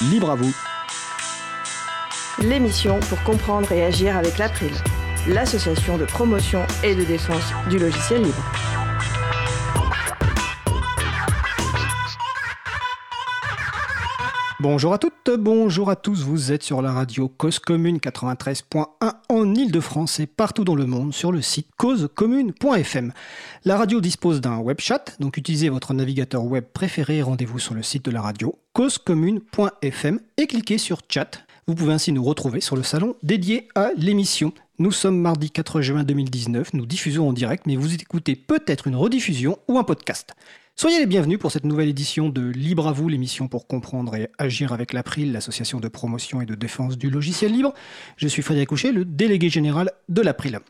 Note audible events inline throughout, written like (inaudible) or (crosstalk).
Libre à vous. L'émission pour comprendre et agir avec l'April, l'association de promotion et de défense du logiciel libre. Bonjour à toutes, bonjour à tous, vous êtes sur la radio Cause Commune 93.1 en Ile-de-France et partout dans le monde sur le site causecommune.fm. La radio dispose d'un web chat, donc utilisez votre navigateur web préféré et rendez-vous sur le site de la radio causecommune.fm et cliquez sur chat. Vous pouvez ainsi nous retrouver sur le salon dédié à l'émission. Nous sommes mardi 4 juin 2019, nous diffusons en direct, mais vous écoutez peut-être une rediffusion ou un podcast. Soyez les bienvenus pour cette nouvelle édition de Libre à vous, l'émission pour comprendre et agir avec l'April, l'association de promotion et de défense du logiciel libre. Je suis Frédéric Couchet, le délégué général de l'April.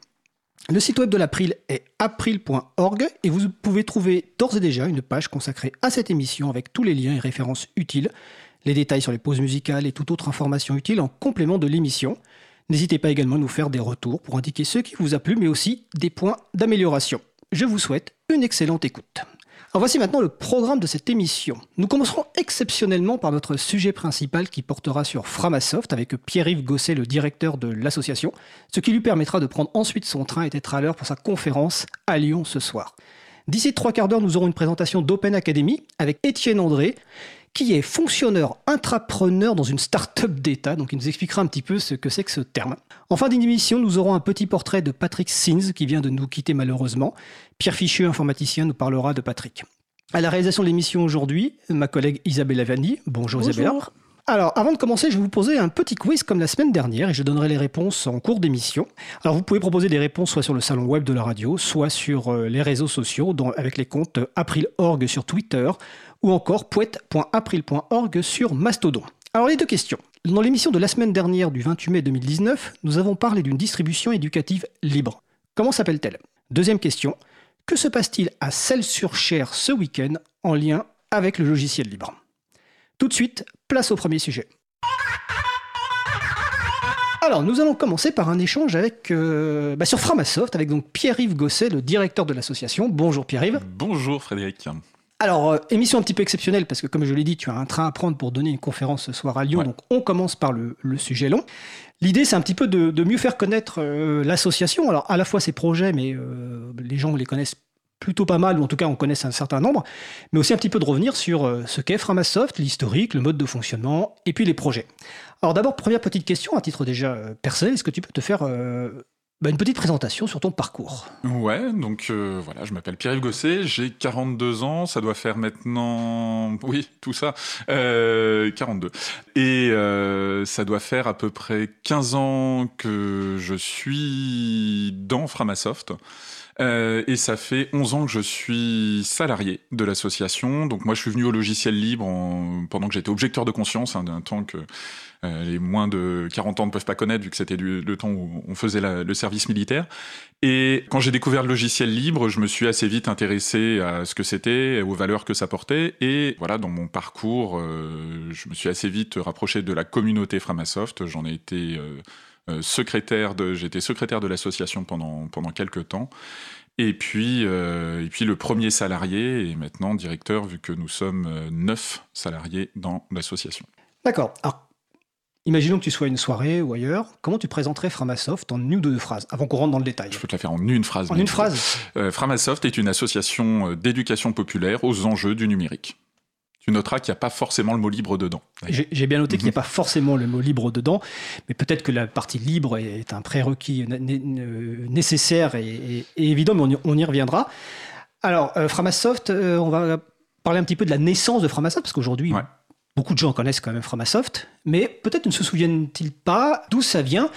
Le site web de l'April est april.org et vous pouvez trouver d'ores et déjà une page consacrée à cette émission avec tous les liens et références utiles, les détails sur les pauses musicales et toute autre information utile en complément de l'émission. N'hésitez pas également à nous faire des retours pour indiquer ce qui vous a plu mais aussi des points d'amélioration. Je vous souhaite une excellente écoute. Voici maintenant le programme de cette émission. Nous commencerons exceptionnellement par notre sujet principal qui portera sur Framasoft avec Pierre-Yves Gosset, le directeur de l'association, ce qui lui permettra de prendre ensuite son train et d'être à l'heure pour sa conférence à Lyon ce soir. D'ici trois quarts d'heure, nous aurons une présentation d'Open Academy avec Étienne André, qui est fonctionneur intrapreneur dans une start-up d'État. Donc, il nous expliquera un petit peu ce que c'est que ce terme. En fin d'émission, nous aurons un petit portrait de Patrick Sins, qui vient de nous quitter malheureusement. Pierre Fichu, informaticien, nous parlera de Patrick. À la réalisation de l'émission aujourd'hui, ma collègue Isabelle Avani. Bonjour, Bonjour. Isabella. Alors, avant de commencer, je vais vous poser un petit quiz comme la semaine dernière et je donnerai les réponses en cours d'émission. Alors, vous pouvez proposer des réponses soit sur le salon web de la radio, soit sur euh, les réseaux sociaux, dont- avec les comptes April.org sur Twitter ou encore poète.april.org sur Mastodon. Alors, les deux questions. Dans l'émission de la semaine dernière du 28 mai 2019, nous avons parlé d'une distribution éducative libre. Comment s'appelle-t-elle? Deuxième question. Que se passe-t-il à Celles-sur-Cher ce week-end en lien avec le logiciel libre? Tout de suite, place au premier sujet. Alors, nous allons commencer par un échange avec, euh, bah, sur Framasoft, avec donc Pierre-Yves Gosset, le directeur de l'association. Bonjour Pierre-Yves. Bonjour Frédéric. Alors, euh, émission un petit peu exceptionnelle, parce que comme je l'ai dit, tu as un train à prendre pour donner une conférence ce soir à Lyon, Ouais. donc on commence par le, le sujet long. L'idée, c'est un petit peu de, de mieux faire connaître euh, l'association. Alors, à la fois ses projets, mais euh, les gens les connaissent plutôt pas mal, ou en tout cas on connaisse un certain nombre, mais aussi un petit peu de revenir sur ce qu'est Framasoft, l'historique, le mode de fonctionnement, et puis les projets. Alors d'abord, première petite question, à titre déjà personnel, est-ce que tu peux te faire bah, une petite présentation sur ton parcours Ouais, donc euh, voilà, je m'appelle Pierre-Yves Gosset, j'ai 42 ans, ça doit faire maintenant, (laughs) oui, tout ça, euh, 42. Et euh, ça doit faire à peu près 15 ans que je suis dans Framasoft. Euh, et ça fait 11 ans que je suis salarié de l'association. Donc moi, je suis venu au logiciel libre en- pendant que j'étais objecteur de conscience, hein, d'un temps que euh, les moins de 40 ans ne peuvent pas connaître, vu que c'était le temps où on faisait le service militaire. Et quand j'ai découvert le logiciel libre, je me suis assez vite intéressé à ce que c'était, aux valeurs que ça portait. Et voilà, dans mon parcours, euh, je me suis assez vite rapproché de la communauté Framasoft. J'en ai été secrétaire de, j'étais secrétaire de l'association pendant pendant quelques temps. Et puis, euh, et puis le premier salarié et maintenant directeur, vu que nous sommes euh, neuf salariés dans l'association. D'accord. Alors, imaginons que tu sois à une soirée ou ailleurs. Comment tu présenterais Framasoft en une ou deux phrases avant qu'on rentre dans le détail? Je peux te la faire en une phrase. En une phrase? Euh, Framasoft est une association euh, d'éducation populaire aux enjeux du numérique. Tu noteras qu'il n'y a pas forcément le mot libre dedans. J'ai bien noté qu'il n'y a Mhm. pas forcément le mot libre dedans, mais peut-être que la partie libre est un prérequis né- né- nécessaire et, et- et évident, mais on y, on y reviendra. Alors, euh, Framasoft, euh, on va parler un petit peu de la naissance de Framasoft, parce qu'aujourd'hui, Ouais. beaucoup de gens connaissent quand même Framasoft, mais peut-être ne se souviennent-ils pas d'où ça vient.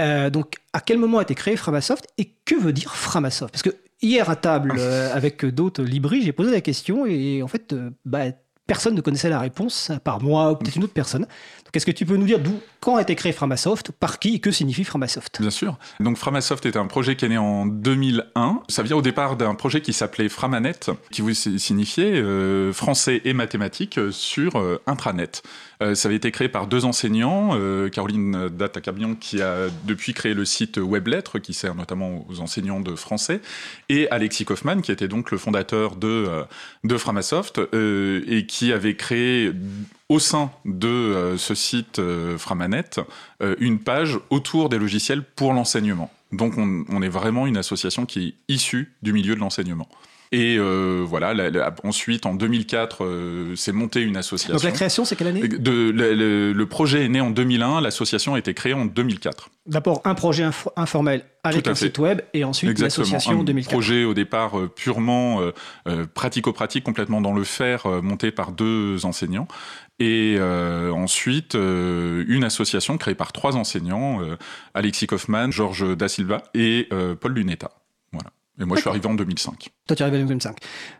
Euh, donc, à quel moment a été créé Framasoft et que veut dire Framasoft? Parce que hier à table euh, avec d'autres libris, j'ai posé la question et en fait, euh, bah, personne ne connaissait la réponse, à part moi ou peut-être une autre personne. Donc, est-ce que tu peux nous dire d'où, quand a été créé Framasoft, par qui et que signifie Framasoft? Bien sûr. Donc Framasoft est un projet qui est né en 2001. Ça vient au départ d'un projet qui s'appelait Framanet, qui signifier euh, français et mathématiques sur euh, intranet. Euh, ça avait été créé par deux enseignants, Caroline Datacabion qui a depuis créé le site Weblettre qui sert notamment aux enseignants de français et Alexis Kaufmann qui était donc le fondateur de, Framasoft et qui avait créé au sein de ce site Framanet une page autour des logiciels pour l'enseignement. Donc on, est vraiment une association qui est issue du milieu de l'enseignement. Et euh, voilà, ensuite, en 2004, euh, c'est monté une association. Donc la création, c'est quelle année? De, le, projet est né en 2001, l'association a été créée en 2004. D'abord, un projet informel avec un site web et ensuite l'association en 2004. Un projet au départ euh, purement pratico-pratique, complètement dans le faire, monté par deux enseignants. Et ensuite, une association créée par trois enseignants, Alexis Kaufmann, Georges Da Silva et Paul Lunetta. Et moi, je suis arrivé en 2005. Toi, tu es arrivé en 2005.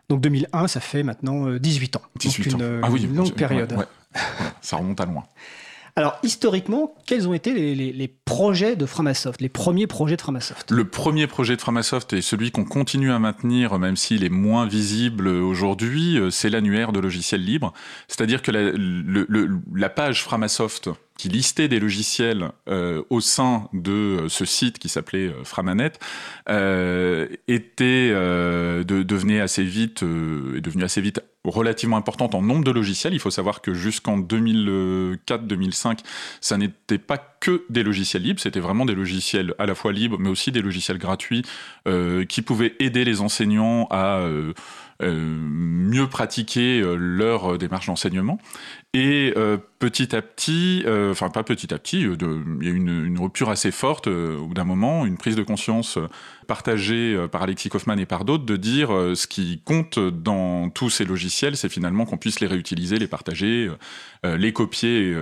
Donc 2001, ça fait maintenant 18 euh, ans. 18 Donc une, ans. Ah oui, une longue période. ça remonte à loin. (laughs) Alors, historiquement, quels ont été les, projets de Framasoft, les premiers projets de Framasoft? Le premier projet de Framasoft et celui qu'on continue à maintenir, même s'il est moins visible aujourd'hui, euh, c'est l'annuaire de logiciels libres. C'est-à-dire que la, la page Framasoft qui listait des logiciels euh, au sein de euh, ce site qui s'appelait euh, Framanet était assez vite est devenu assez vite relativement importante en nombre de logiciels. Il faut savoir que jusqu'en 2004-2005, ça n'était pas que des logiciels libres, c'était vraiment des logiciels à la fois libres, mais aussi des logiciels gratuits qui pouvaient aider les enseignants à mieux pratiquer leur démarche d'enseignement. Et euh, petit à petit, euh, enfin pas petit à petit, euh, il y a eu une, rupture assez forte au bout d'un moment, une prise de conscience partagée par Alexis Kaufmann et par d'autres de dire ce qui compte dans tous ces logiciels, c'est finalement qu'on puisse les réutiliser, les partager, les copier,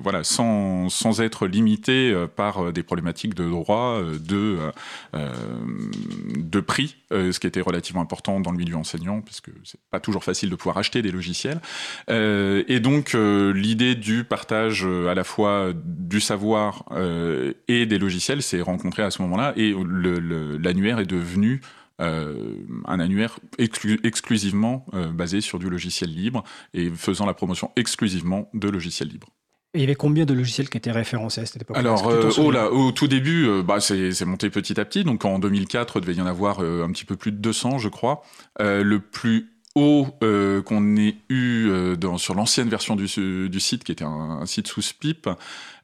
voilà, sans, sans être limité par des problématiques de droit, de, de prix, ce qui était relativement important dans le milieu enseignant, puisque c'est pas toujours facile de pouvoir acheter des logiciels. et donc l'idée du partage euh, à la fois du savoir euh, et des logiciels s'est rencontrée à ce moment-là et l'annuaire est devenu euh, un annuaire exclusivement basé sur du logiciel libre et faisant la promotion exclusivement de logiciels libres. Et il y avait combien de logiciels qui étaient référencés à cette époque Alors, oh là, au tout début, bah, c'est monté petit à petit. Donc en 2004, il devait y en avoir un petit peu plus de 200, je crois. le plus haut euh, qu'on ait eu euh, dans, sur l'ancienne version du, du, site, qui était un, site sous SPIP,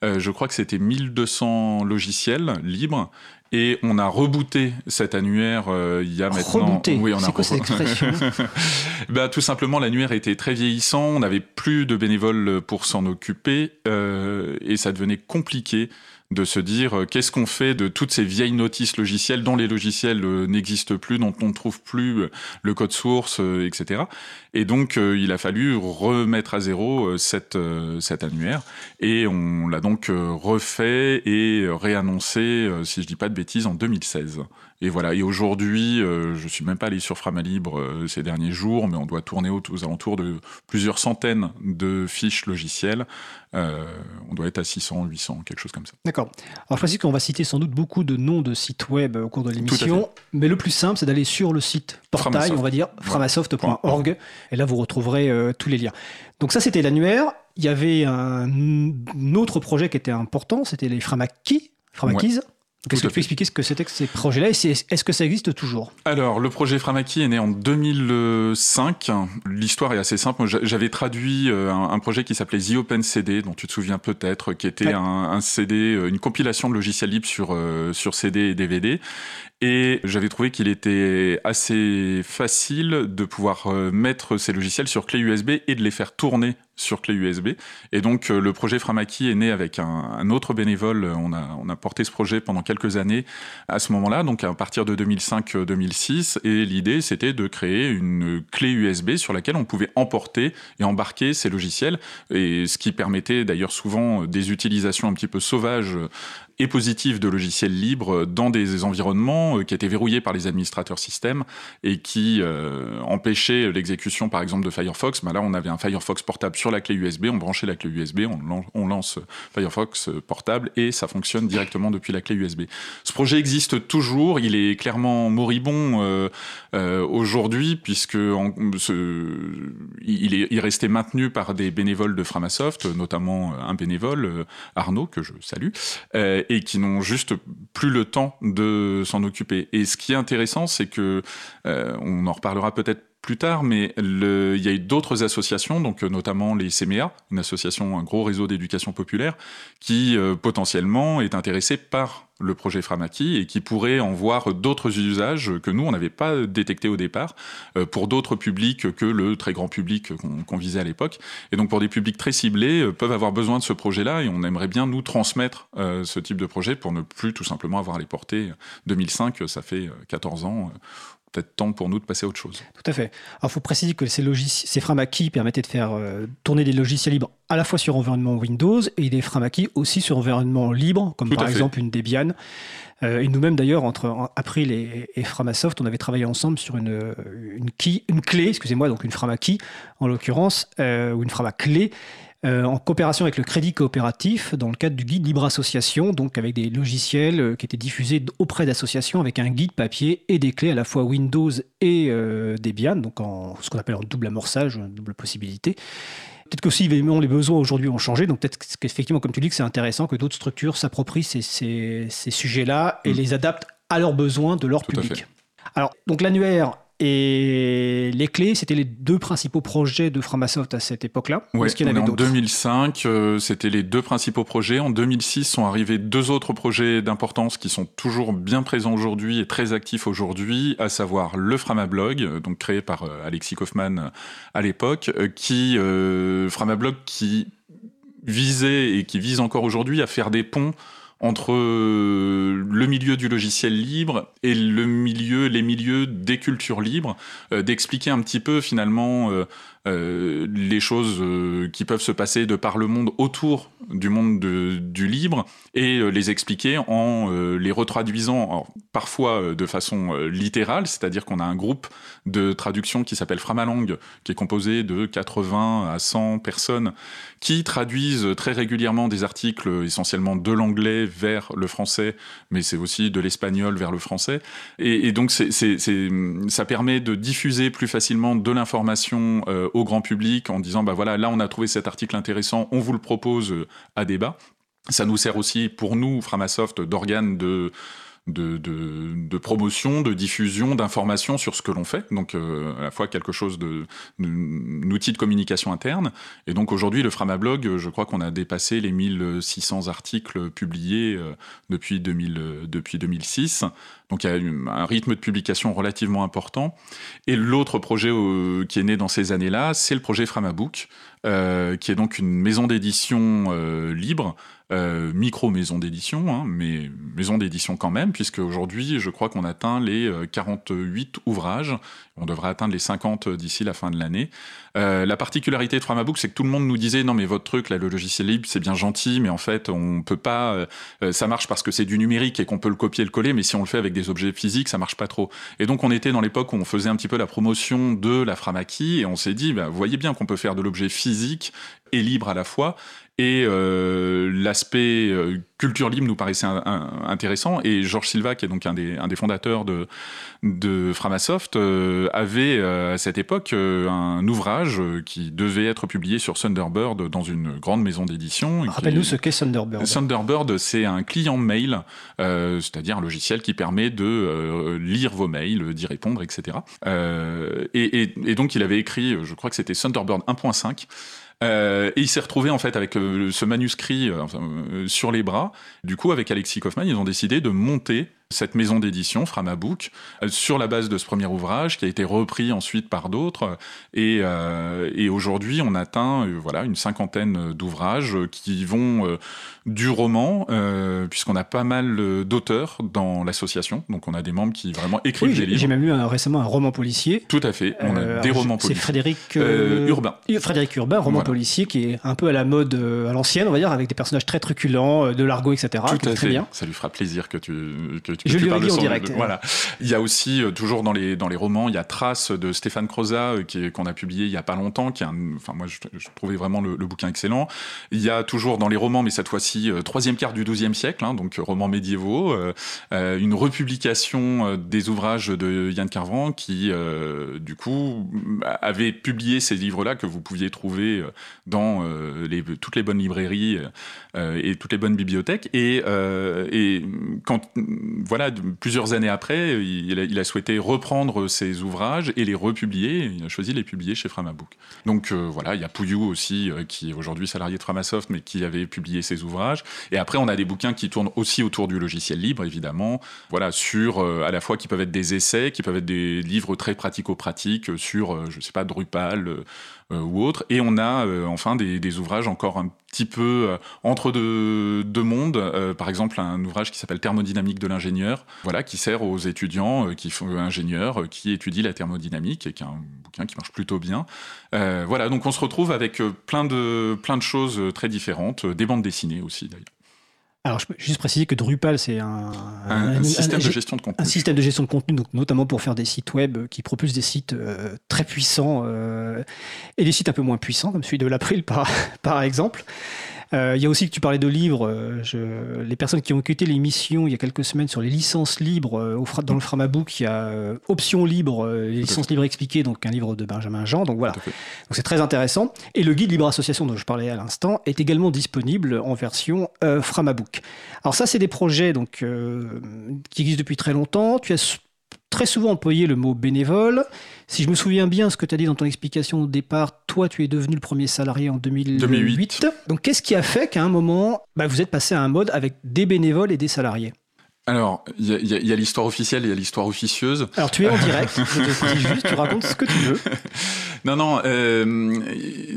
euh, je crois que c'était 1200 logiciels libres. Et on a rebooté cet annuaire il y a maintenant. Rebooté. Oui, on a quoi cette expression? (laughs) Bah, tout simplement, l'annuaire était très vieillissant. On n'avait plus de bénévoles pour s'en occuper et ça devenait compliqué de se dire euh, qu'est-ce qu'on fait de toutes ces vieilles notices logicielles dont les logiciels euh, n'existent plus, dont on ne trouve plus euh, le code source, etc. Et donc il a fallu remettre à zéro cet annuaire et on l'a donc refait et réannoncé, si je dis pas de bêtises, en 2016. Et voilà. Et aujourd'hui, euh, je suis même pas allé sur Framalibre euh, ces derniers jours, mais on doit tourner aux, alentours de plusieurs centaines de fiches logicielles. Euh, on doit être à 600, 800, quelque chose comme ça. D'accord. Alors je précise qu'on va citer sans doute beaucoup de noms de sites web au cours de l'émission, mais le plus simple, c'est d'aller sur le site portail, on va dire, framasoft.org, et là vous retrouverez euh, tous les liens. Donc ça, c'était l'annuaire. Il y avait un, autre projet qui était important, c'était les Framakis. Framakis. Est-ce que tu peux expliquer ce que c'était que ces projets-là et est-ce que ça existe toujours? Alors, le projet Framaki est né en 2005. L'histoire est assez simple. J'avais traduit euh, un, projet qui s'appelait The Open CD, dont tu te souviens peut-être, qui était un, CD, euh, une compilation de logiciels libres sur, euh, sur CD et DVD. Et j'avais trouvé qu'il était assez facile de pouvoir mettre ces logiciels sur clé USB et de les faire tourner sur clé USB. Et donc euh, le projet Framaki est né avec un, autre bénévole. On a, on a porté ce projet pendant quelques années à ce moment-là, donc à partir de 2005-2006. Et l'idée, c'était de créer une clé USB sur laquelle on pouvait emporter et embarquer ces logiciels, et ce qui permettait d'ailleurs souvent des utilisations un petit peu sauvages et positive de logiciels libres dans des environnements euh, qui étaient verrouillés par les administrateurs système et qui euh, empêchaient l'exécution par exemple de Firefox. Bah là, on avait un Firefox portable sur la clé USB, on branchait la clé USB, on, lance Firefox portable et ça fonctionne directement depuis la clé USB. Ce projet existe toujours, il est clairement moribond euh, euh aujourd'hui puisque en, ce, il est il restait maintenu par des bénévoles de Framasoft, notamment un bénévole Arnaud que je salue et qui n'ont juste plus le temps de s'en occuper. Et ce qui est intéressant, c'est que, euh, on en reparlera peut-être plus tard, mais il y a eu d'autres associations, donc notamment les CMEA, une association, un gros réseau d'éducation populaire, qui potentiellement est intéressée par le projet Framaki et qui pourrait en voir d'autres usages que nous, on n'avait pas détecté au départ, euh, pour d'autres publics que le très grand public qu'on visait à l'époque. Et donc pour des publics très ciblés, euh, peuvent avoir besoin de ce projet-là et on aimerait bien nous transmettre euh, ce type de projet pour ne plus tout simplement avoir les portées. 2005, ça fait 14 ans peut-être temps pour nous de passer à autre chose. Tout à fait. Alors, il faut préciser que ces, ces Framaki permettaient de faire euh, tourner des logiciels libres à la fois sur environnement Windows et des Framaki aussi sur environnement libre, comme par exemple une Debian. Euh, et nous-mêmes, d'ailleurs, entre April et, et, Framasoft, on avait travaillé ensemble sur une, une, une clé, excusez-moi, donc une Framaki en l'occurrence, euh, ou une Framaclé, euh, en coopération avec le Crédit Coopératif dans le cadre du guide Libre Association, donc avec des logiciels euh, qui étaient diffusés auprès d'associations avec un guide papier et des clés à la fois Windows et euh, Debian, donc en ce qu'on appelle en double amorçage, une double possibilité. Peut-être qu'aussi les besoins aujourd'hui ont changé, donc peut-être qu'effectivement, comme tu dis, que c'est intéressant que d'autres structures s'approprient ces, sujets-là et mm. les adaptent à leurs besoins de leur public. Alors, donc l'annuaire et les clés, c'était les deux principaux projets de Framasoft à cette époque-là. Oui, en, en 2005, euh, c'était les deux principaux projets. En 2006 sont arrivés deux autres projets d'importance qui sont toujours bien présents aujourd'hui et très actifs aujourd'hui, à savoir le Framablog, euh, donc créé par euh, Alexis Kaufmann à l'époque, qui Framablog qui visait et qui vise encore aujourd'hui à faire des ponts entre euh, le milieu du logiciel libre et le milieu, les milieux des cultures libres, euh, d'expliquer un petit peu finalement euh, les choses euh, qui peuvent se passer de par le monde autour du monde du libre et euh, les expliquer en les retraduisant parfois de façon littérale, c'est-à-dire qu'on a un groupe de traduction qui s'appelle Framalang, qui est composé de 80 à 100 personnes qui traduisent très régulièrement des articles essentiellement de l'anglais vers le français, mais c'est aussi de l'espagnol vers le français. Et, donc ça permet de diffuser plus facilement de l'information au grand public en disant bah voilà là on a trouvé cet article intéressant on vous le propose euh, à débat. Ça nous sert aussi pour nous Framasoft d'organe de de, de, promotion, de diffusion, d'information sur ce que l'on fait. Donc euh, à la fois quelque chose de, un outil de communication interne. Et donc aujourd'hui, le Framablog, je crois qu'on a dépassé les 1600 articles publiés euh, depuis, 2000, depuis 2006. Donc il y a un rythme de publication relativement important. Et l'autre projet euh, qui est né dans ces années-là, c'est le projet Framabook, euh, qui est donc une maison d'édition euh, libre, euh, micro maison d'édition, hein, mais maison d'édition quand même, puisque aujourd'hui, je crois qu'on atteint les 48 ouvrages. On devrait atteindre les 50 d'ici la fin de l'année. la particularité de Framabook, c'est que tout le monde nous disait non mais votre truc là, le logiciel libre, c'est bien gentil, mais en fait on peut pas. ça marche parce que c'est du numérique et qu'on peut le copier le coller, mais si on le fait avec des objets physiques, ça marche pas trop. Et donc on était dans l'époque où on faisait un petit peu la promotion de la Framaki et on s'est dit, bah, vous voyez bien qu'on peut faire de l'objet physique et libre à la fois. Et euh, l'aspect euh, culture libre nous paraissait intéressant. Et Georges Silva, qui est donc un des, un des fondateurs de, de Framasoft, euh, avait à cette époque un ouvrage qui devait être publié sur Thunderbird dans une grande maison d'édition. Rappelle-nous ce qu'est Thunderbird. Thunderbird, c'est un client mail, c'est-à-dire un logiciel qui permet de lire vos mails, d'y répondre, etc. Et, et, et, donc il avait écrit, je crois que c'était Thunderbird 1.5. Euh, et il s'est retrouvé en fait avec euh, ce manuscrit euh, sur les bras. Du coup, avec Alexis Kaufmann, ils ont décidé de monter cette maison d'édition, Framabook, euh, sur la base de ce premier ouvrage qui a été repris ensuite par d'autres. Et, euh, et aujourd'hui, on atteint euh, voilà une cinquantaine d'ouvrages qui vont du roman, puisqu'on a pas mal d'auteurs dans l'association. Donc on a des membres qui vraiment écrivent des livres. J'ai même lu récemment un roman policier. Tout à fait. On a des romans policiers. C'est Frédéric Urbain. Frédéric Urbain, roman policier qui est un peu à la mode à l'ancienne, on va dire, avec des personnages très truculents, de l'argot, etc. Tout à fait. Bien. Ça lui fera plaisir que tu, que je lui ai en direct. voilà. Il y a aussi euh, toujours dans les dans les romans, il y a Trace de Stéphane Croza euh, qu'on a publié il y a pas longtemps, qui est enfin moi je, trouvais vraiment le, bouquin excellent. Il y a toujours dans les romans, mais cette fois-ci euh, troisième quart du XIIe siècle, hein, donc romans médiévaux, une republication des ouvrages de Yann Carvan qui du coup avait publié ces livres-là que vous pouviez trouver dans les, toutes les bonnes librairies et toutes les bonnes bibliothèques et, et quand voilà, plusieurs années après, il a, souhaité reprendre ses ouvrages et les republier. Il a choisi de les publier chez Framabook. Donc voilà, il y a Pouillou aussi, qui est aujourd'hui salarié de Framasoft, mais qui avait publié ses ouvrages. Et après, on a des bouquins qui tournent aussi autour du logiciel libre, évidemment. Voilà, sur à la fois qui peuvent être des essais, qui peuvent être des livres très pratico-pratiques sur, je sais pas, Drupal euh, ou autre. Et on a euh, enfin des, des, ouvrages encore un petit peu euh, entre deux, deux mondes. par exemple, un ouvrage qui s'appelle Thermodynamique de l'ingénieur, voilà, qui sert aux étudiants qui font ingénieurs, qui étudient la thermodynamique et qui est un bouquin qui marche plutôt bien. voilà, donc on se retrouve avec plein de plein de choses très différentes, des bandes dessinées aussi d'ailleurs. Alors, je peux juste préciser que Drupal, c'est un, un, système de gestion de contenu. Un système de gestion de contenu, donc notamment pour faire des sites web qui propulsent des sites euh, très puissants euh, et des sites un peu moins puissants, comme celui de l'April par, (laughs) par exemple. Euh, il y a aussi que tu parlais de livres. Euh, je, les personnes qui ont écouté l'émission il y a quelques semaines sur les licences libres euh, au, dans le Framabook, il y a Options libres, les licences libres expliquées, donc un livre de Benjamin Jean. Donc voilà. Donc c'est très intéressant. Et le guide Libre Association dont je parlais à l'instant est également disponible en version Framabook. Alors ça, c'est des projets donc qui existent depuis très longtemps. Tu as très souvent employé le mot bénévole. Si je me souviens bien ce que tu as dit dans ton explication au départ, toi tu es devenu le premier salarié en 2008. Donc qu'est-ce qui a fait qu'à un moment, bah, vous êtes passé à un mode avec des bénévoles et des salariés? Alors, il y a, l'histoire officielle et il y a l'histoire officieuse. Alors, tu es en direct, (laughs) je te dis juste, tu racontes ce que tu veux. Non, non, euh,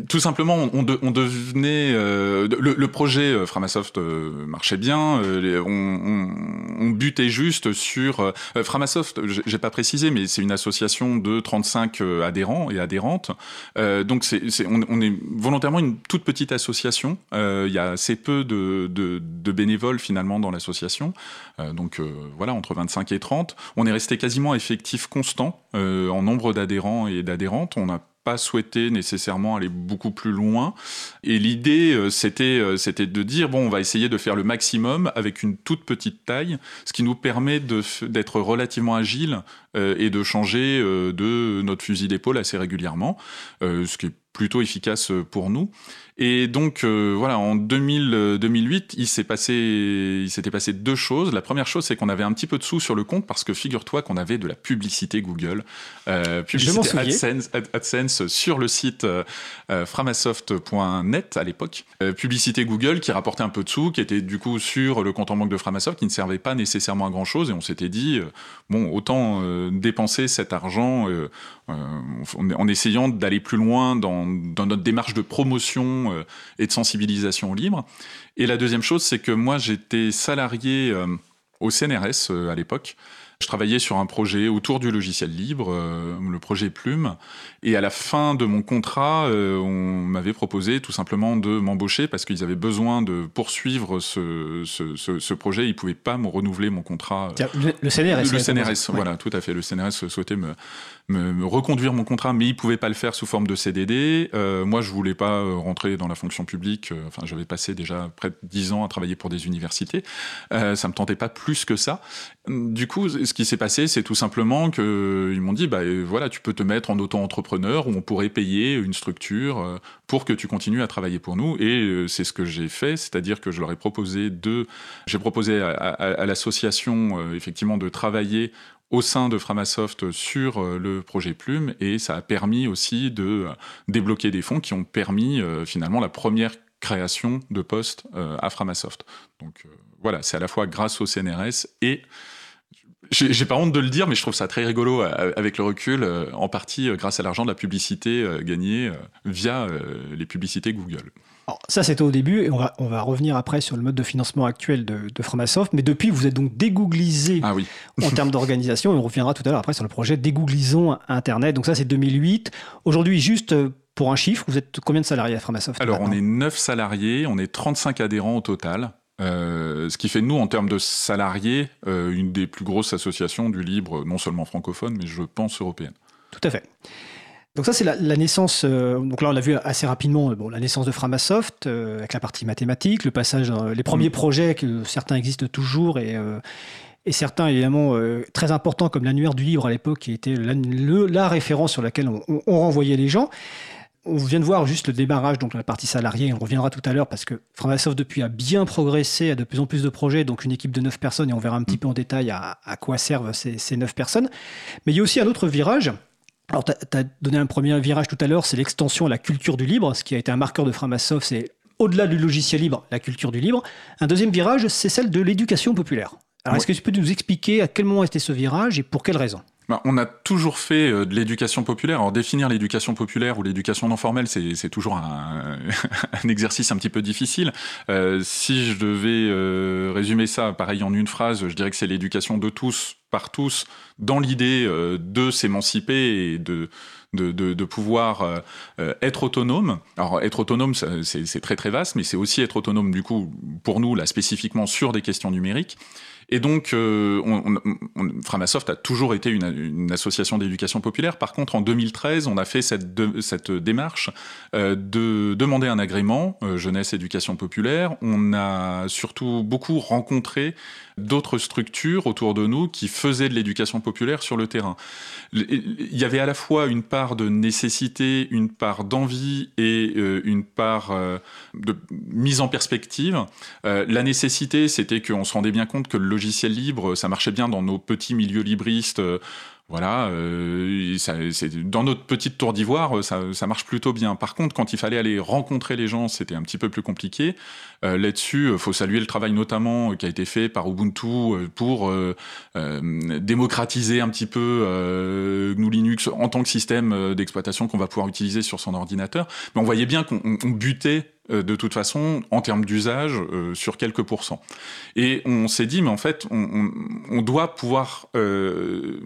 tout simplement, on, devenait... Euh, le, projet euh, Framasoft marchait bien, on, butait juste sur... Framasoft, j'ai pas précisé, mais c'est une association de 35 adhérents et adhérentes. donc, on, est volontairement une toute petite association. Il y a assez peu de, de bénévoles, finalement, dans l'association donc voilà, entre 25 et 30. On est resté quasiment effectif constant euh, en nombre d'adhérents et d'adhérentes. On n'a pas souhaité nécessairement aller beaucoup plus loin. Et l'idée, euh, c'était, c'était de dire, bon, on va essayer de faire le maximum avec une toute petite taille, ce qui nous permet d'être relativement agile et de changer de notre fusil d'épaule assez régulièrement, ce qui est plutôt efficace pour nous. Et donc euh, voilà, en 2000, 2008, euh, il s'est passé, il s'était passé deux choses. La première chose, c'est qu'on avait un petit peu de sous sur le compte parce que figure-toi qu'on avait de la publicité Google, euh, publicité AdSense, AdSense, sur le site euh, framasoft.net à l'époque. publicité Google qui rapportait un peu de sous, qui était du coup sur le compte en banque de Framasoft, qui ne servait pas nécessairement à grand chose. Et on s'était dit, bon, autant dépenser cet argent en, essayant d'aller plus loin dans, dans notre démarche de promotion euh, et de sensibilisation libre. Et la deuxième chose, c'est que moi, j'étais salarié euh, au CNRS euh, à l'époque. Je travaillais sur un projet autour du logiciel libre, le projet Plume, et à la fin de mon contrat, on m'avait proposé tout simplement de m'embaucher parce qu'ils avaient besoin de poursuivre ce, ce, projet. Ils ne pouvaient pas me renouveler mon contrat. Le, CNRS. Le CNRS, voilà, tout à fait. Le CNRS souhaitait me, me, reconduire mon contrat, mais il pouvait pas le faire sous forme de CDD. Euh, moi, je voulais pas euh, rentrer dans la fonction publique. Euh, enfin, j'avais passé déjà près de dix ans à travailler pour des universités. Euh, ça me tentait pas plus que ça. Du coup, ce qui s'est passé, c'est tout simplement que ils m'ont dit, bah voilà, tu peux te mettre en auto-entrepreneur où on pourrait payer une structure pour que tu continues à travailler pour nous. Et c'est ce que j'ai fait, c'est-à-dire que je leur ai proposé de, j'ai proposé à, à, à l'association effectivement de travailler au sein de Framasoft sur euh, le projet Plume et ça a permis aussi de euh, débloquer des fonds qui ont permis euh, finalement la première création de postes à Framasoft. Donc voilà, c'est à la fois grâce au CNRS et j'ai pas honte de le dire, mais je trouve ça très rigolo avec le recul, en partie grâce à l'argent de la publicité gagnée via les publicités Google ça, c'était au début, et on va, on va revenir après sur le mode de financement actuel de, de Framasoft. Mais depuis, vous êtes donc dégooglisé ah oui. (laughs) en termes d'organisation, et on reviendra tout à l'heure après sur le projet Dégooglisons Internet. Donc ça, c'est 2008. Aujourd'hui, juste euh, pour un chiffre, vous êtes combien de salariés à Framasoft Alors, on est 9 salariés, on est 35 adhérents au total. Euh, ce qui fait de nous, en termes de salariés, euh, une des plus grosses associations du libre, non seulement francophone, mais je pense européenne. Tout à fait. Donc ça, c'est la, naissance, euh, donc là on l'a vu assez rapidement, euh, bon, la naissance de Framasoft, euh, avec la partie mathématique, le passage, les premiers mm. projets, que certains existent toujours, et, et certains évidemment très importants, comme l'annuaire du livre à l'époque, qui était la, la, référence sur laquelle on, renvoyait les gens. on vient de voir juste le démarrage, donc la partie salariée, on reviendra tout à l'heure parce que Framasoft depuis a bien progressé, a de plus en plus de projets, donc une équipe de 9 personnes et on verra un petit mm. peu en détail à, quoi servent ces, ces 9 personnes. Mais il y a aussi un autre virage. Alors, tu as, donné un premier virage tout à l'heure, c'est l'extension à la culture du libre, ce qui a été un marqueur de Framasoft, c'est au-delà du logiciel libre, la culture du libre. Un deuxième virage, c'est celle de l'éducation populaire. Alors, est-ce que tu peux nous expliquer à quel moment était ce virage et pour quelles raisons bah, on a toujours fait euh, de l'éducation populaire. Alors définir l'éducation populaire ou l'éducation non formelle, c'est toujours (laughs) un, exercice un petit peu difficile. Euh, si je devais euh, résumer ça, pareil en une phrase, je dirais que c'est l'éducation de tous par tous, dans l'idée de s'émanciper et de de, de, pouvoir être autonome. Alors être autonome, c'est très très vaste, mais c'est aussi être autonome du coup pour nous là spécifiquement sur des questions numériques. Et donc, euh, Framasoft a toujours été une, association d'éducation populaire. Par contre, en 2013, on a fait cette démarche euh, de demander un agrément euh, jeunesse éducation populaire. On a surtout beaucoup rencontré d'autres structures autour de nous qui faisaient de l'éducation populaire sur le terrain. Il y avait à la fois une part de nécessité, une part d'envie et euh, une part euh, de mise en perspective. Euh, la nécessité, c'était qu'on se rendait bien compte que le logiciel libre, ça marchait bien dans nos petits milieux libristes voilà, euh, dans notre petite tour d'ivoire, ça, ça, marche plutôt bien. Par contre, quand il fallait aller rencontrer les gens, c'était un petit peu plus compliqué. Euh, Là-dessus, il faut saluer le travail notamment euh, qui a été fait par Ubuntu euh, pour euh, démocratiser un petit peu GNU Linux en tant que système d'exploitation qu'on va pouvoir utiliser sur son ordinateur. Mais on voyait bien qu'on butait de toute façon, en termes d'usage, sur quelques pourcents. Et on s'est dit, mais en fait, on doit pouvoir euh,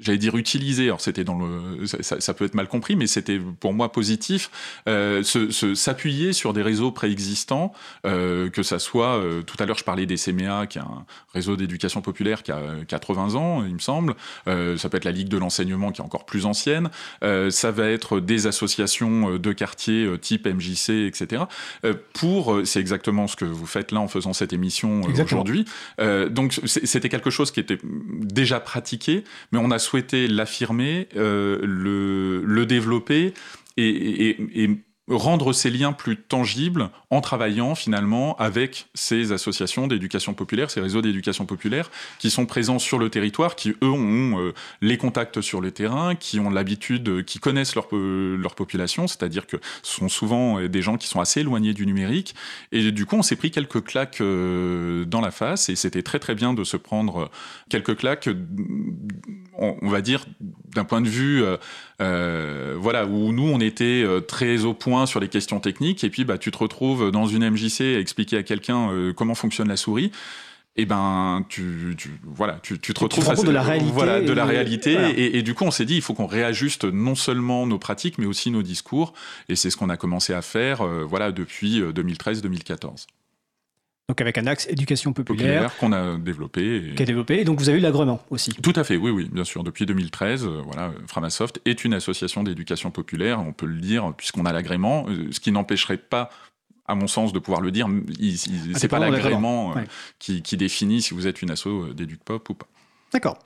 j'allais dire utiliser, alors c'était dans le, ça, ça, peut être mal compris, mais c'était pour moi positif, euh, s'appuyer sur des réseaux préexistants, euh, que ça soit, euh, tout à l'heure je parlais des CMA, qui est un réseau d'éducation populaire qui a 80 ans, il me semble, euh, ça peut être la Ligue de l'enseignement qui est encore plus ancienne, euh, ça va être des associations de quartier type MJC, etc. pour, c'est exactement ce que vous faites là en faisant cette émission aujourd'hui. donc c'était quelque chose qui était déjà pratiqué, mais on a souhaité l'affirmer, euh, le, développer et rendre ces liens plus tangibles en travaillant finalement avec ces associations d'éducation populaire, ces réseaux d'éducation populaire qui sont présents sur le territoire, qui eux ont euh, les contacts sur le terrain, qui ont l'habitude, qui connaissent leur, leur population, c'est-à-dire que ce sont souvent euh, des gens qui sont assez éloignés du numérique. Et du coup, on s'est pris quelques claques euh, dans la face et c'était très très bien de se prendre quelques claques, on, on va dire, d'un point de vue, voilà, où nous on était très au point sur les questions techniques, et puis bah, tu te retrouves dans une MJC à expliquer à quelqu'un euh, comment fonctionne la souris. Et ben, tu, voilà, tu, te retrouves à, de la réalité, voilà, de la réalité. Et, du coup, on s'est dit, il faut qu'on réajuste non seulement nos pratiques, mais aussi nos discours. Et c'est ce qu'on a commencé à faire, euh, voilà, depuis 2013-2014. Euh, donc avec un axe éducation populaire, qu'on a développé. Qui a développé, et donc vous avez eu l'agrément aussi. Tout à fait, oui, oui, bien sûr. Depuis 2013, euh, voilà, Framasoft est une association d'éducation populaire, on peut le dire, puisqu'on a l'agrément, euh, ce qui n'empêcherait pas à mon sens, de pouvoir le dire. Ah, c'est pas, l'agrément euh, qui, définit si vous êtes une asso pop ou pas. D'accord.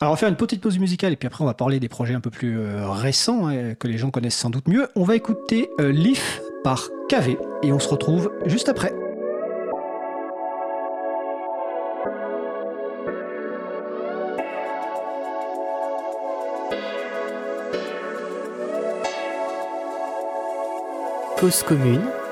Alors, on va faire une petite pause musicale et puis après, on va parler des projets un peu plus récents hein, que les gens connaissent sans doute mieux. On va écouter Leaf par KV et on se retrouve juste après. Cause commune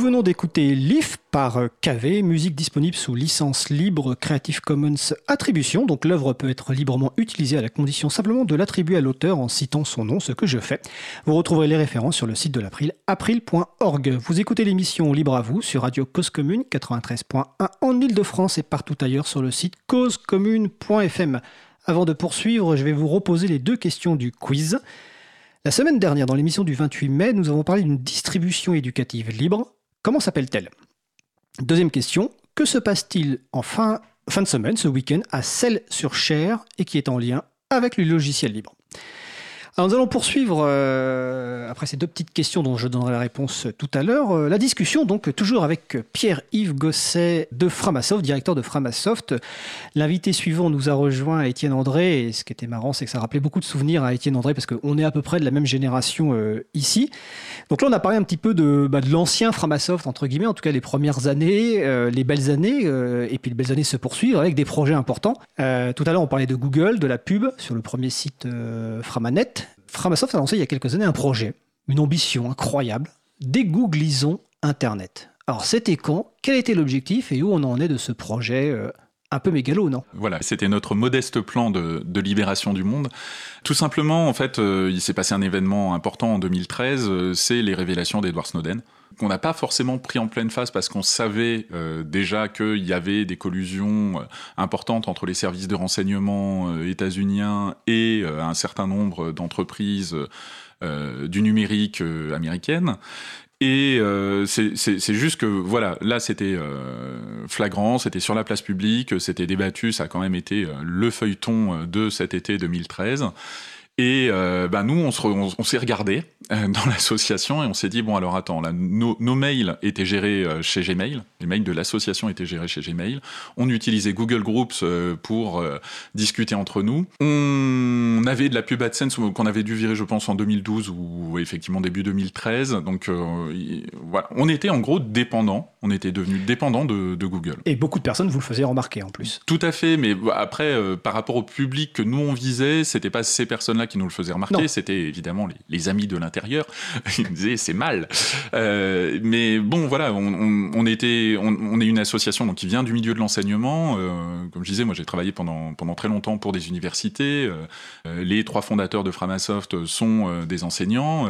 venons d'écouter Leaf par KV, musique disponible sous licence libre Creative Commons Attribution. Donc l'œuvre peut être librement utilisée à la condition simplement de l'attribuer à l'auteur en citant son nom, ce que je fais. Vous retrouverez les références sur le site de l'April, april.org. Vous écoutez l'émission Libre à vous sur Radio Cause Commune 93.1 en Ile-de-France et partout ailleurs sur le site causecommune.fm. Avant de poursuivre, je vais vous reposer les deux questions du quiz. La semaine dernière, dans l'émission du 28 mai, nous avons parlé d'une distribution éducative libre Comment s'appelle-t-elle? Deuxième question, que se passe-t-il en fin, fin de semaine, ce week-end, à Celle-sur-Cher et qui est en lien avec le logiciel libre? Alors nous allons poursuivre, euh, après ces deux petites questions dont je donnerai la réponse tout à l'heure, euh, la discussion donc toujours avec Pierre-Yves Gosset de Framasoft, directeur de Framasoft. L'invité suivant nous a rejoint, Étienne André, et ce qui était marrant c'est que ça rappelait beaucoup de souvenirs à Étienne André parce qu'on est à peu près de la même génération euh, ici. Donc là on a parlé un petit peu de, bah, de l'ancien Framasoft, entre guillemets, en tout cas les premières années, les belles années, et puis les belles années se poursuivent avec des projets importants. tout à l'heure on parlait de Google, de la pub sur le premier site Framanet. Framasoft a lancé il y a quelques années un projet, une ambition incroyable, dégooglisons Internet. Alors c'était quand? Quel était l'objectif? Et où on en est de ce projet euh, un peu mégalo, non? Voilà, c'était notre modeste plan de, libération du monde. Tout simplement, en fait, euh, il s'est passé un événement important en 2013, euh, c'est les révélations d'Edward Snowden qu'on n'a pas forcément pris en pleine face parce qu'on savait euh, déjà qu'il y avait des collusions euh, importantes entre les services de renseignement euh, états-uniens et un certain nombre d'entreprises du numérique américaine. Et c'est juste que voilà, là c'était flagrant, c'était sur la place publique, c'était débattu, ça a quand même été le feuilleton de cet été 2013. Et euh, bah, nous, on, on, s'est regardé euh, (laughs) dans l'association et on s'est dit bon alors attends, là, nos, mails étaient gérés euh, chez Gmail, les mails de l'association étaient gérés chez Gmail. On utilisait Google Groups pour discuter entre nous. On avait de la pub AdSense qu'on avait dû virer, je pense, en 2012 ou effectivement début 2013. Donc voilà, on était en gros dépendant. On était devenu dépendant de, de, Google. Et beaucoup de personnes vous le faisaient remarquer en plus. Tout à fait, mais après, par rapport au public que nous on visait, c'était pas ces personnes-là qui nous le faisaient remarquer, c'était évidemment les, amis de l'intérieur. (laughs) Ils nous disaient c'est mal. Euh, mais bon, voilà, on, était, on, est une association donc, qui vient du milieu de l'enseignement. Euh, comme je disais, moi j'ai travaillé pendant, pendant très longtemps pour des universités. Euh, les trois fondateurs de Framasoft sont des enseignants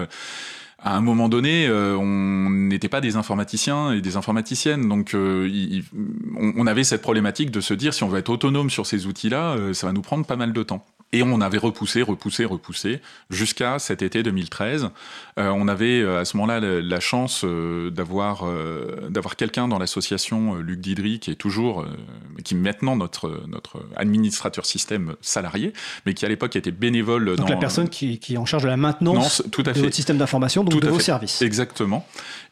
à un moment donné, on n'était pas des informaticiens et des informaticiennes, donc on, avait cette problématique de se dire si on veut être autonome sur ces outils-là, ça va nous prendre pas mal de temps. Et on avait repoussé, repoussé, repoussé jusqu'à cet été 2013. Euh, on avait euh, à ce moment-là la, chance euh, d'avoir d'avoir quelqu'un dans l'association, Luc Didry, qui est toujours, qui est maintenant notre notre administrateur système salarié, mais qui à l'époque était bénévole. Donc la personne qui, qui, est en charge de la maintenance tout à de votre système d'information, donc de vos services. Exactement.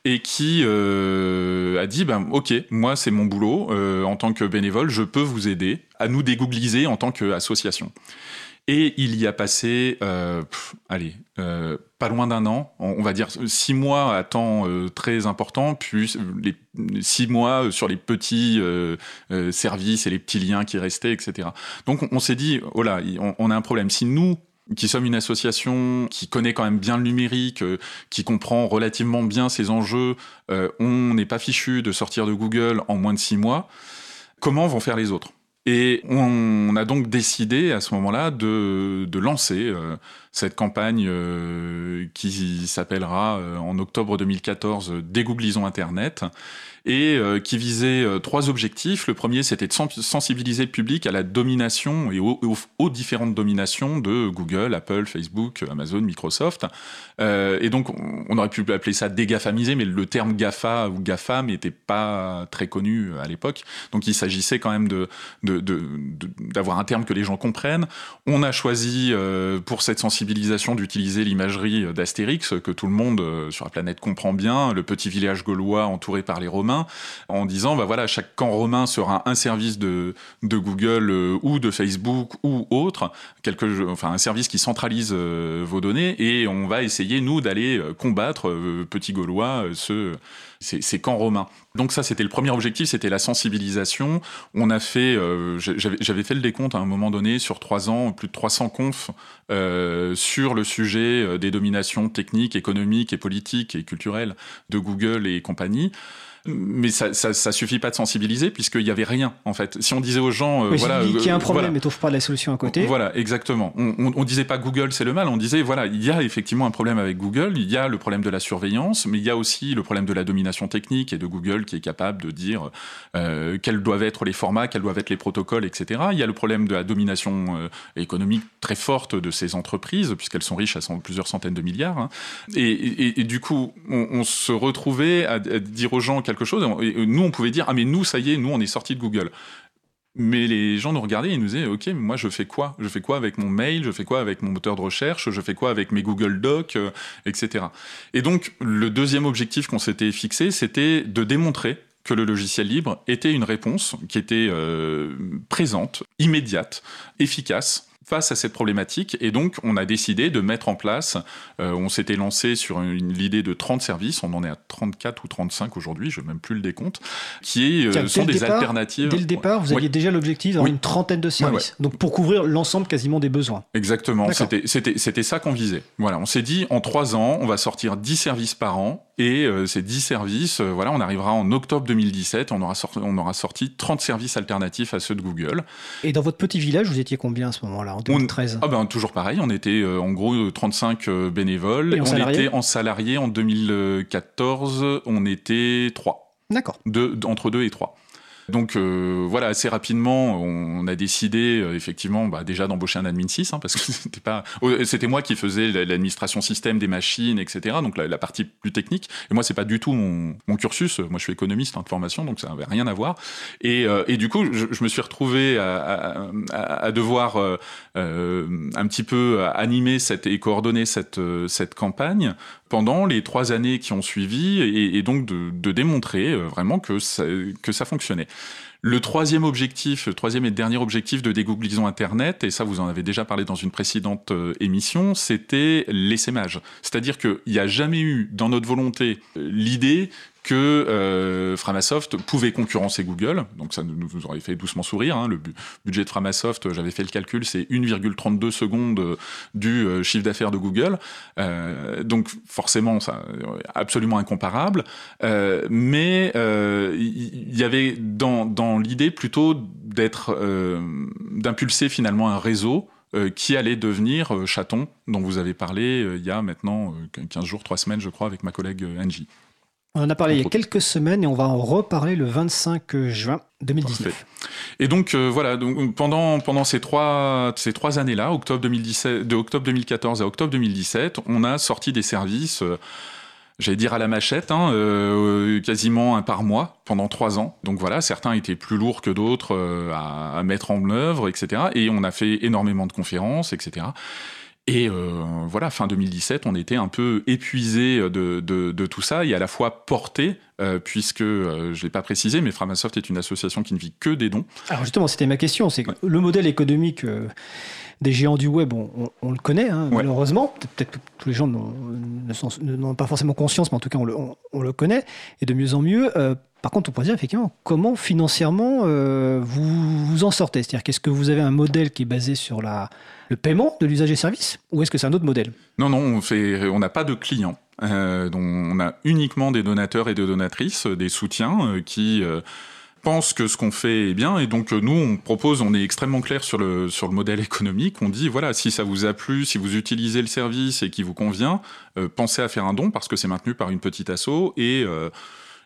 Et qui a dit, ben ok, moi c'est mon boulot en tant que bénévole, je peux vous aider à nous dégoogliser en tant qu'association. Et il y a passé, euh, allez, euh, pas loin d'un an, on, va dire six mois à temps euh, très important, puis six mois sur les petits services et les petits liens qui restaient, etc. Donc on, s'est dit, oh là, on, a un problème. Si nous, qui sommes une association qui connaît quand même bien le numérique, qui comprend relativement bien ses enjeux, on n'est pas fichu de sortir de Google en moins de six mois, comment vont faire les autres? Et on a donc décidé à ce moment-là de, lancer euh, cette campagne euh, qui s'appellera euh, en octobre 2014 Dégooglisons Internet et euh, qui visait trois objectifs. Le premier, c'était de sensibiliser le public à la domination et aux, différentes dominations de Google, Apple, Facebook, Amazon, Microsoft. Et donc, on aurait pu appeler ça dégafamiser, mais le terme GAFA ou GAFAM n'était pas très connu à l'époque. Donc, il s'agissait quand même d'avoir un terme que les gens comprennent. On a choisi pour cette sensibilisation d'utiliser l'imagerie d'Astérix, que tout le monde sur la planète comprend bien, le petit village gaulois entouré par les Romains en disant bah voilà chaque camp romain sera un service de, de Google euh, ou de Facebook ou autre, quelque, enfin un service qui centralise euh, vos données et on va essayer nous d'aller euh, combattre petit gaulois ce ces, camps romains. Donc ça, c'était le premier objectif, c'était la sensibilisation. On a fait, euh, j'avais fait le décompte à un moment donné sur trois ans, plus de 300 confs euh, sur le sujet euh, des dominations techniques, économiques et politiques et culturelles de Google et compagnie mais ça, ça, suffit pas de sensibiliser puisqu'il y avait rien en fait. Si on disait aux gens, euh, voilà, qu'il y a un problème, mais trouve pas la solution à côté. Voilà, exactement. On, on, disait pas Google c'est le mal, on disait voilà, il y a effectivement un problème avec Google, il y a le problème de la surveillance, mais il y a aussi le problème de la domination technique et de Google qui est capable de dire euh, quels doivent être les formats, quels doivent être les protocoles, etc. Il y a le problème de la domination euh, économique très forte de ces entreprises puisqu'elles sont riches à plusieurs centaines de milliards. Hein. Et, du coup, on, se retrouvait à, dire aux gens quelque chose. Nous, on pouvait dire ah mais nous, ça y est, nous, on est sorti de Google. Mais les gens nous regardaient et nous disaient ok, moi je fais quoi? Je fais quoi avec mon mail? Je fais quoi avec mon moteur de recherche? Je fais quoi avec mes Google Docs, euh, etc. Et donc le deuxième objectif qu'on s'était fixé, c'était de démontrer que le logiciel libre était une réponse qui était euh, présente, immédiate, efficace face à cette problématique. Et donc, on a décidé de mettre en place, euh, on s'était lancé sur l'idée de 30 services, on en est à 34 ou 35 aujourd'hui, je ne même plus le décompte, qui euh, sont des alternatives. Dès le départ, vous aviez déjà l'objectif d'avoir une trentaine de services. Donc, pour couvrir l'ensemble quasiment des besoins. Exactement, c'était ça qu'on visait. Voilà, on s'est dit, en trois ans, on va sortir 10 services par an, et euh, ces 10 services, voilà, on arrivera en octobre 2017, on aura, sorti, on aura sorti 30 services alternatifs à ceux de Google. Et dans votre petit village, vous étiez combien à ce moment-là? En 2013 ah ben, Toujours pareil, on était euh, en gros 35 euh, bénévoles. Et on était en salarié en 2014, on était 3. D'accord. Entre 2 et 3. Donc euh, voilà, assez rapidement, on, a décidé euh, effectivement bah, déjà d'embaucher un admin 6, hein, parce que (laughs) c'était pas, oh, moi qui faisais l'administration système des machines, etc. Donc la, partie plus technique. Et moi, c'est pas du tout mon, cursus. Moi, je suis économiste en formation, donc ça n'avait rien à voir. Et, euh, et du coup, je, je, me suis retrouvé à, à, à devoir un petit peu animer cette, et coordonner cette, cette campagne pendant les trois années qui ont suivi et, donc de, démontrer vraiment que ça, que ça fonctionnait. Le troisième objectif, le troisième et dernier objectif de dégooglisons Internet, et ça vous en avez déjà parlé dans une précédente euh, émission, c'était l'essaimage. C'est-à-dire qu'il n'y a jamais eu dans notre volonté euh, l'idée que euh, Framasoft pouvait concurrencer Google. Donc ça nous aurait fait doucement sourire. Hein. Le budget de Framasoft, j'avais fait le calcul, c'est 1,32 secondes du euh, chiffre d'affaires de Google. Euh, donc forcément, absolument incomparable. Euh, mais euh, il y, avait dans, dans l'idée plutôt d'être, d'impulser finalement un réseau qui allait devenir Chaton, dont vous avez parlé il y a maintenant 15 jours, 3 semaines, je crois, avec ma collègue Angie. On en a parlé il y a quelques semaines et on va en reparler le 25 juin 2019. Et donc euh, voilà, donc, pendant, pendant ces trois, ces trois années-là, octobre 2017, de octobre 2014 à octobre 2017, on a sorti des services, euh, j'allais dire à la machette, hein, euh, quasiment un par mois pendant trois ans. Donc voilà, certains étaient plus lourds que d'autres à, à, mettre en œuvre, etc. Et on a fait énormément de conférences, etc. Et euh, voilà, fin 2017, on était un peu épuisé de, de, de, tout ça et à la fois porté, euh, puisque, euh, je ne l'ai pas précisé, mais Framasoft est une association qui ne vit que des dons. Alors justement, c'était ma question, c'est que le modèle économique des géants du web, on, on, le connaît, hein, malheureusement. Peut-être que tous les gens n'ont pas forcément conscience, mais en tout cas, on le, on, le connaît, et de mieux en mieux. Par contre, on pourrait dire effectivement comment financièrement euh, vous vous en sortez? C'est-à-dire qu'est-ce que vous avez un modèle qui est basé sur la, le paiement de l'usage des services ou est-ce que c'est un autre modèle? Non, non, on n'a pas de clients. Euh, donc on a uniquement des donateurs et des donatrices, des soutiens euh, qui euh, pensent que ce qu'on fait est bien et donc nous on propose, on est extrêmement clair sur le sur le modèle économique. On dit voilà si ça vous a plu, si vous utilisez le service et qui vous convient, euh, pensez à faire un don parce que c'est maintenu par une petite asso et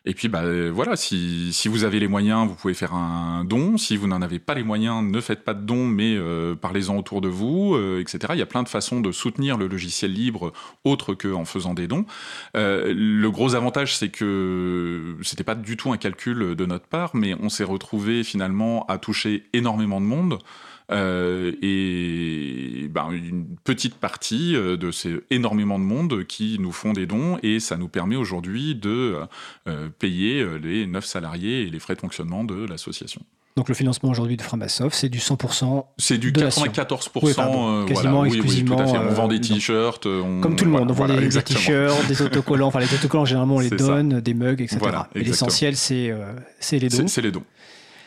et puis, bah, voilà, si, vous avez les moyens, vous pouvez faire un don. Si vous n'en avez pas les moyens, ne faites pas de don, mais euh, parlez-en autour de vous, euh, etc. Il y a plein de façons de soutenir le logiciel libre autre qu'en faisant des dons. Euh, le gros avantage, c'est que c'était pas du tout un calcul de notre part, mais on s'est retrouvé finalement à toucher énormément de monde. Et ben, une petite partie de ces énormément de monde qui nous font des dons et ça nous permet aujourd'hui de payer les neuf salariés et les frais de fonctionnement de l'association. Donc le financement aujourd'hui de Framasoft, c'est du 100%. C'est du 94%. quasiment exclusivement. On vend des t-shirts. Comme tout le monde, on vend des, t-shirts, des autocollants. Enfin, les autocollants, généralement, on les (laughs) donne, des mugs, etc. Et l'essentiel, c'est les dons. C'est les dons.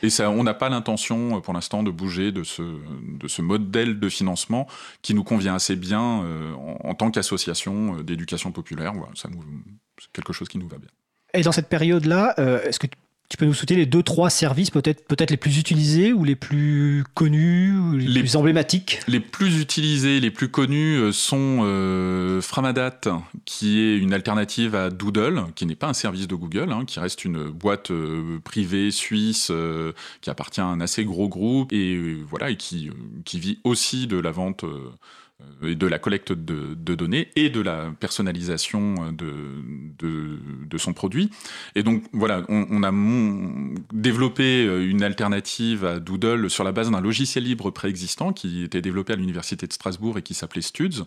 Et on n'a pas l'intention, pour l'instant, de bouger de ce, modèle de financement qui nous convient assez bien en, tant qu'association d'éducation populaire. C'est quelque chose qui nous va bien. Et dans cette période-là, est-ce que tu peux nous souhaiter les deux, trois services peut-être peut-être les plus utilisés ou les plus connus, ou les, plus emblématiques Les plus utilisés, les plus connus euh, sont euh, Framadat, qui est une alternative à Doodle, qui n'est pas un service de Google, hein, qui reste une boîte euh, privée suisse qui appartient à un assez gros groupe et voilà et qui, qui vit aussi de la vente et de la collecte de, données et de la personnalisation de, de, son produit. Et donc voilà, on, a développé euh, une alternative à Doodle sur la base d'un logiciel libre préexistant qui était développé à l'université de Strasbourg et qui s'appelait Studs.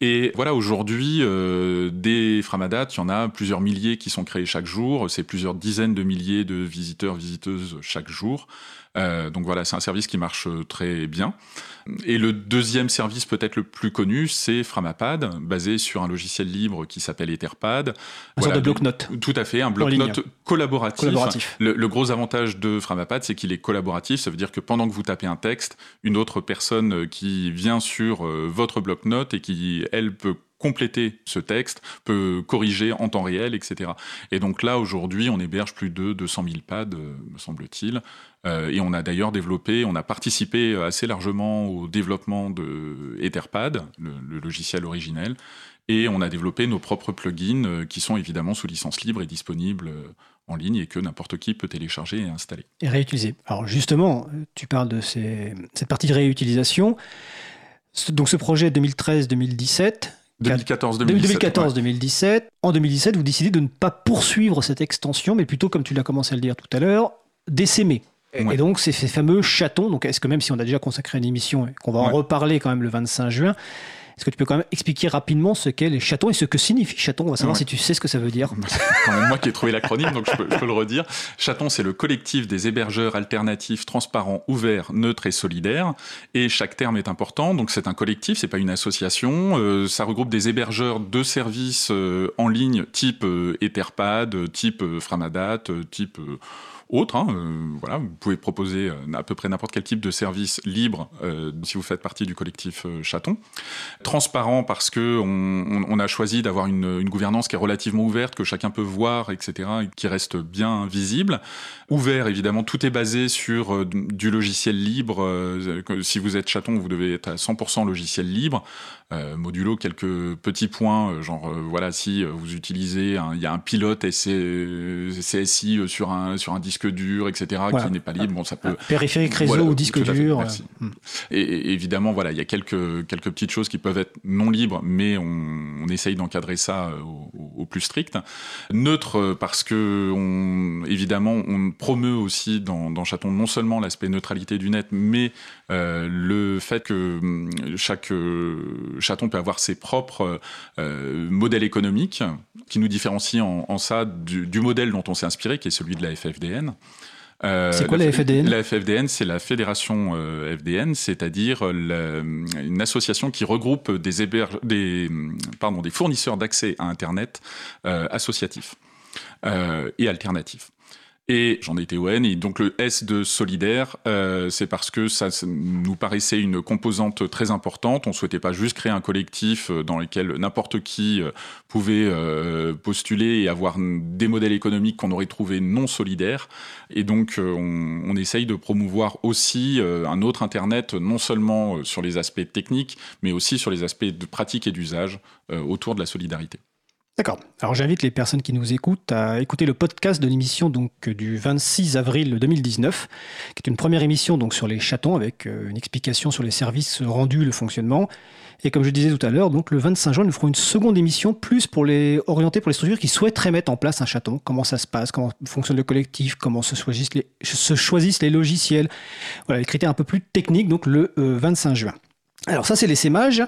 Et voilà, aujourd'hui, euh, des Framadat, il y en a plusieurs milliers qui sont créés chaque jour. C'est plusieurs dizaines de milliers de visiteurs, visiteuses chaque jour. Euh, donc voilà, c'est un service qui marche euh, très bien. Et le deuxième service peut-être le plus connu, c'est Framapad, basé sur un logiciel libre qui s'appelle Etherpad. Un de bloc-notes. Tout à fait, un bloc-notes collaboratif. Le, gros avantage de Framapad, c'est qu'il est collaboratif. Ça veut dire que pendant que vous tapez un texte, une autre personne euh, qui vient sur votre bloc-notes et qui, elle, peut compléter ce texte, peut corriger en temps réel, etc. Et donc là, aujourd'hui, on héberge plus de 200 000 pads, me semble-t-il. Euh, et on a d'ailleurs développé, on a participé assez largement au développement de Etherpad, le, logiciel originel, et on a développé nos propres plugins euh, qui sont évidemment sous licence libre et disponibles euh, en ligne et que n'importe qui peut télécharger et installer. Et réutiliser. Alors justement, tu parles de cette partie de réutilisation. Donc ce projet 2013-2017, 2014-2017. En 2017, vous décidez de ne pas poursuivre cette extension, mais plutôt, comme tu l'as commencé à le dire tout à l'heure, d'essaimer. Et donc, c'est ces fameux chatons. Donc, est-ce que même si on a déjà consacré une émission et qu'on va en reparler quand même le 25 juin, est-ce que tu peux quand même expliquer rapidement ce qu'est les chatons et ce que signifie chaton? On va savoir si tu sais ce que ça veut dire. C'est quand même moi qui ai trouvé l'acronyme, donc je peux, le redire. Chaton, c'est le collectif des hébergeurs alternatifs, transparents, ouverts, neutres et solidaires. Et chaque terme est important. Donc c'est un collectif, c'est pas une association. Euh, ça regroupe des hébergeurs de services euh, en ligne type euh, Etherpad, type Framadat, type autres. Hein, euh, voilà, vous pouvez proposer euh, à peu près n'importe quel type de service libre euh, si vous faites partie du collectif Chaton. Transparent parce que on, a choisi d'avoir une, gouvernance qui est relativement ouverte, que chacun peut voir, etc., et qui reste bien visible. Ouvert, évidemment, tout est basé sur du logiciel libre. si vous êtes Chaton, vous devez être à 100% logiciel libre. Euh, modulo quelques petits points, euh, genre euh, voilà si vous utilisez, il y a un pilote CSI sur un sur un disque dur, etc. qui n'est pas libre, bon ça peut périphérique réseau ou disque dur. Hmm. Et, évidemment voilà il y a quelques quelques petites choses qui peuvent être non libres, mais on, essaye d'encadrer ça au, plus strict. Neutre parce que on, évidemment on promeut aussi dans, dans Chaton non seulement l'aspect neutralité du net, mais le fait que hum, chaque Chaton peut avoir ses propres euh, modèles économiques qui nous différencient en, ça du, modèle dont on s'est inspiré, qui est celui de la FFDN. Euh, c'est quoi la, FFDN La FFDN, c'est la fédération euh, FDN, c'est-à-dire une association qui regroupe des, des, pardon, des fournisseurs d'accès à Internet associatifs et alternatifs. Et j'en ai été au N. Et donc le S de solidaire, euh, c'est parce que ça, nous paraissait une composante très importante. On souhaitait pas juste créer un collectif euh, dans lequel n'importe qui euh, pouvait postuler et avoir des modèles économiques qu'on aurait trouvé non solidaires. Et donc on, on essaye de promouvoir aussi un autre Internet, non seulement sur les aspects techniques, mais aussi sur les aspects de pratique et d'usage autour de la solidarité. D'accord. Alors j'invite les personnes qui nous écoutent à écouter le podcast de l'émission donc du 26 avril 2019, qui est une première émission donc sur les chatons avec euh, une explication sur les services rendus, le fonctionnement. Et comme je disais tout à l'heure, donc le 25 juin, nous ferons une seconde émission plus pour les orienter pour les structures qui souhaiteraient mettre en place un chaton. Comment ça se passe, comment fonctionne le collectif, comment se choisissent les, logiciels? Voilà, les critères un peu plus techniques, donc le 25 euh, juin. Alors ça, c'est les sémages.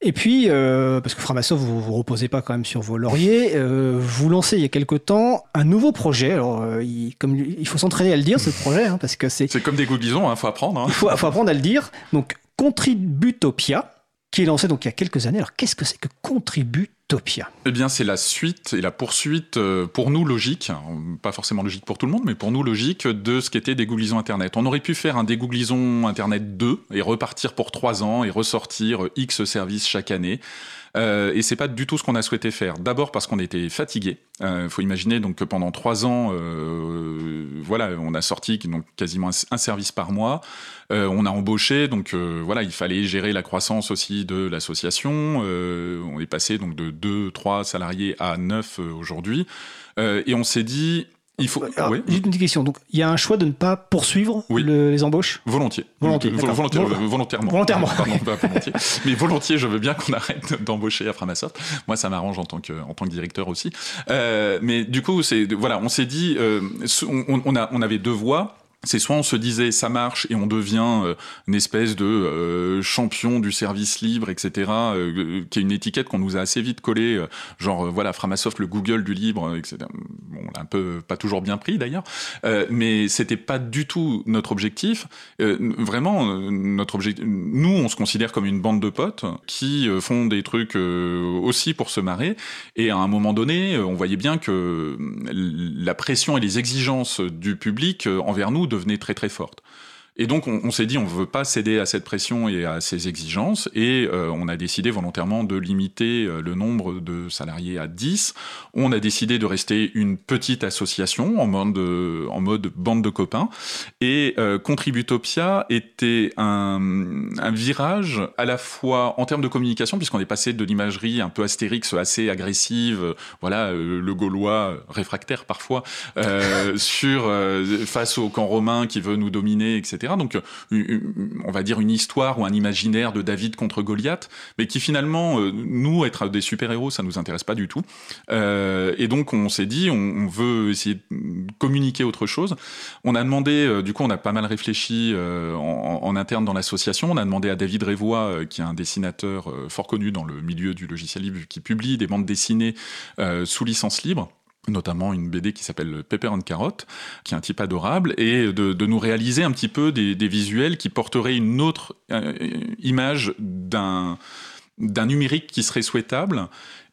Et puis, euh, parce que Framasoft, vous vous reposez pas quand même sur vos lauriers, euh, vous lancez il y a quelque temps un nouveau projet. Alors, euh, il, comme, il faut s'entraîner à le dire, ce projet, hein, parce que c'est... C'est comme des goubisons, il hein, faut apprendre. Hein. Il faut, faut, apprendre à le dire. Donc, Contributopia, qui est lancé donc il y a quelques années. Alors, qu'est-ce que c'est que Contributopia Topia? Eh bien, c'est la suite et la poursuite, euh, pour nous logique, hein, pas forcément logique pour tout le monde, mais pour nous logique, de ce qu'était Dégooglisons Internet. On aurait pu faire un Dégooglisons Internet 2 et repartir pour 3 ans et ressortir X services chaque année. Euh, et c'est pas du tout ce qu'on a souhaité faire. D'abord parce qu'on était fatigué. Il euh, faut imaginer donc que pendant trois ans, euh, voilà, on a sorti donc quasiment un, service par mois. Euh, on a embauché, donc voilà, il fallait gérer la croissance aussi de l'association. on est passé donc de 2, 3 salariés à 9 aujourd'hui. et on s'est dit, il faut. Alors, oui. Juste une petite question. Donc, il y a un choix de ne pas poursuivre les embauches Volontiers. Volontiers. volontairement. Volontairement. Pardon, pas volontiers. Mais volontiers, je veux bien qu'on arrête d'embaucher à Framasoft. Moi, ça m'arrange en tant que en tant que directeur aussi. Euh, mais du coup, c'est voilà, on s'est dit, euh, on, on, a on avait deux voies c'est soit on se disait ça marche et on devient euh, une espèce de euh, champion du service libre, etc., euh, qui est une étiquette qu'on nous a assez vite collée, genre voilà Framasoft le Google du libre, etc. Bon, on l'a un peu pas toujours bien pris d'ailleurs, mais c'était pas du tout notre objectif. vraiment, notre objectif, nous on se considère comme une bande de potes qui font des trucs aussi pour se marrer, et à un moment donné, on voyait bien que la pression et les exigences du public envers nous devenait très très forte. Et donc on, s'est dit on ne veut pas céder à cette pression et à ces exigences et euh, on a décidé volontairement de limiter euh, le nombre de salariés à 10. On a décidé de rester une petite association en mode, mode bande de copains et euh, Contributopia était un, virage à la fois en termes de communication puisqu'on est passé de l'imagerie un peu astérix assez agressive, voilà le gaulois réfractaire parfois (laughs) face au camp romain qui veut nous dominer etc donc, euh, on va dire une histoire ou un imaginaire de David contre Goliath, mais qui finalement, euh, nous, être des super-héros, ça nous intéresse pas du tout. Euh, et donc, on s'est dit, on, veut essayer de communiquer autre chose. On a demandé, du coup, on a pas mal réfléchi en, interne dans l'association. On a demandé à David Révois, qui est un dessinateur fort connu dans le milieu du logiciel libre, qui publie des bandes dessinées sous licence libre notamment une BD qui s'appelle Pepper and Carrot, qui est un type adorable, et de, nous réaliser un petit peu des, visuels qui porteraient une autre euh, image d'un d'un numérique qui serait souhaitable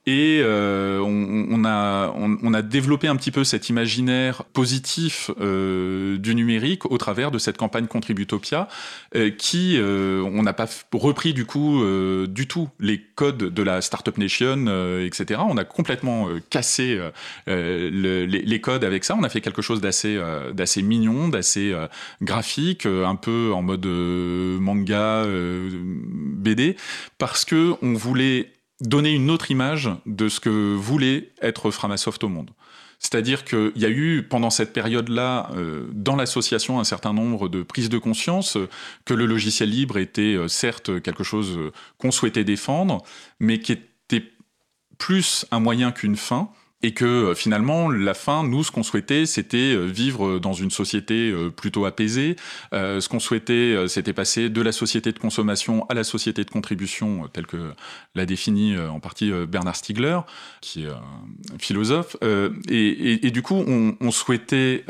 et euh, on, a, on, a développé un petit peu cet imaginaire positif euh, du numérique au travers de cette campagne Contributopia, euh, qui, on n'a pas repris du coup du tout les codes de la Startup Nation, etc. On a complètement cassé les, les, codes avec ça. On a fait quelque chose d'assez d'assez mignon, d'assez graphique, un peu en mode manga, BD, parce que on voulait donner une autre image de ce que voulait être Framasoft au monde. C'est-à-dire qu'il y a eu pendant cette période-là, euh, dans l'association, un certain nombre de prises de conscience que le logiciel libre était euh, certes quelque chose qu'on souhaitait défendre, mais qui était plus un moyen qu'une fin, et que euh, finalement la fin, nous, ce qu'on souhaitait, c'était euh, vivre dans une société euh, plutôt apaisée. ce qu'on souhaitait, c'était passer de la société de consommation à la société de contribution, telle que l'a défini en partie Bernard Stiegler, qui est un philosophe. Et, du coup, on, souhaitait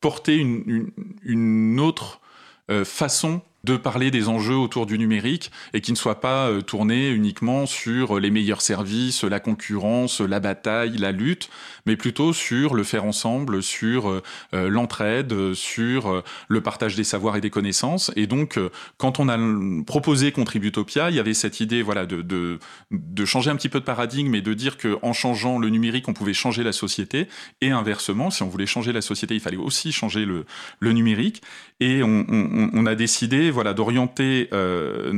porter une, une autre façon de parler des enjeux autour du numérique et qui ne soit pas euh, tourné uniquement sur les meilleurs services, la concurrence, la bataille, la lutte, mais plutôt sur le faire ensemble, sur euh, euh, l'entraide, sur le partage des savoirs et des connaissances. Et donc, quand on a proposé Contributopia, il y avait cette idée voilà, de, changer un petit peu de paradigme et de dire qu'en changeant le numérique, on pouvait changer la société. Et inversement, si on voulait changer la société, il fallait aussi changer le, numérique. Et on a décidé voilà, d'orienter, euh,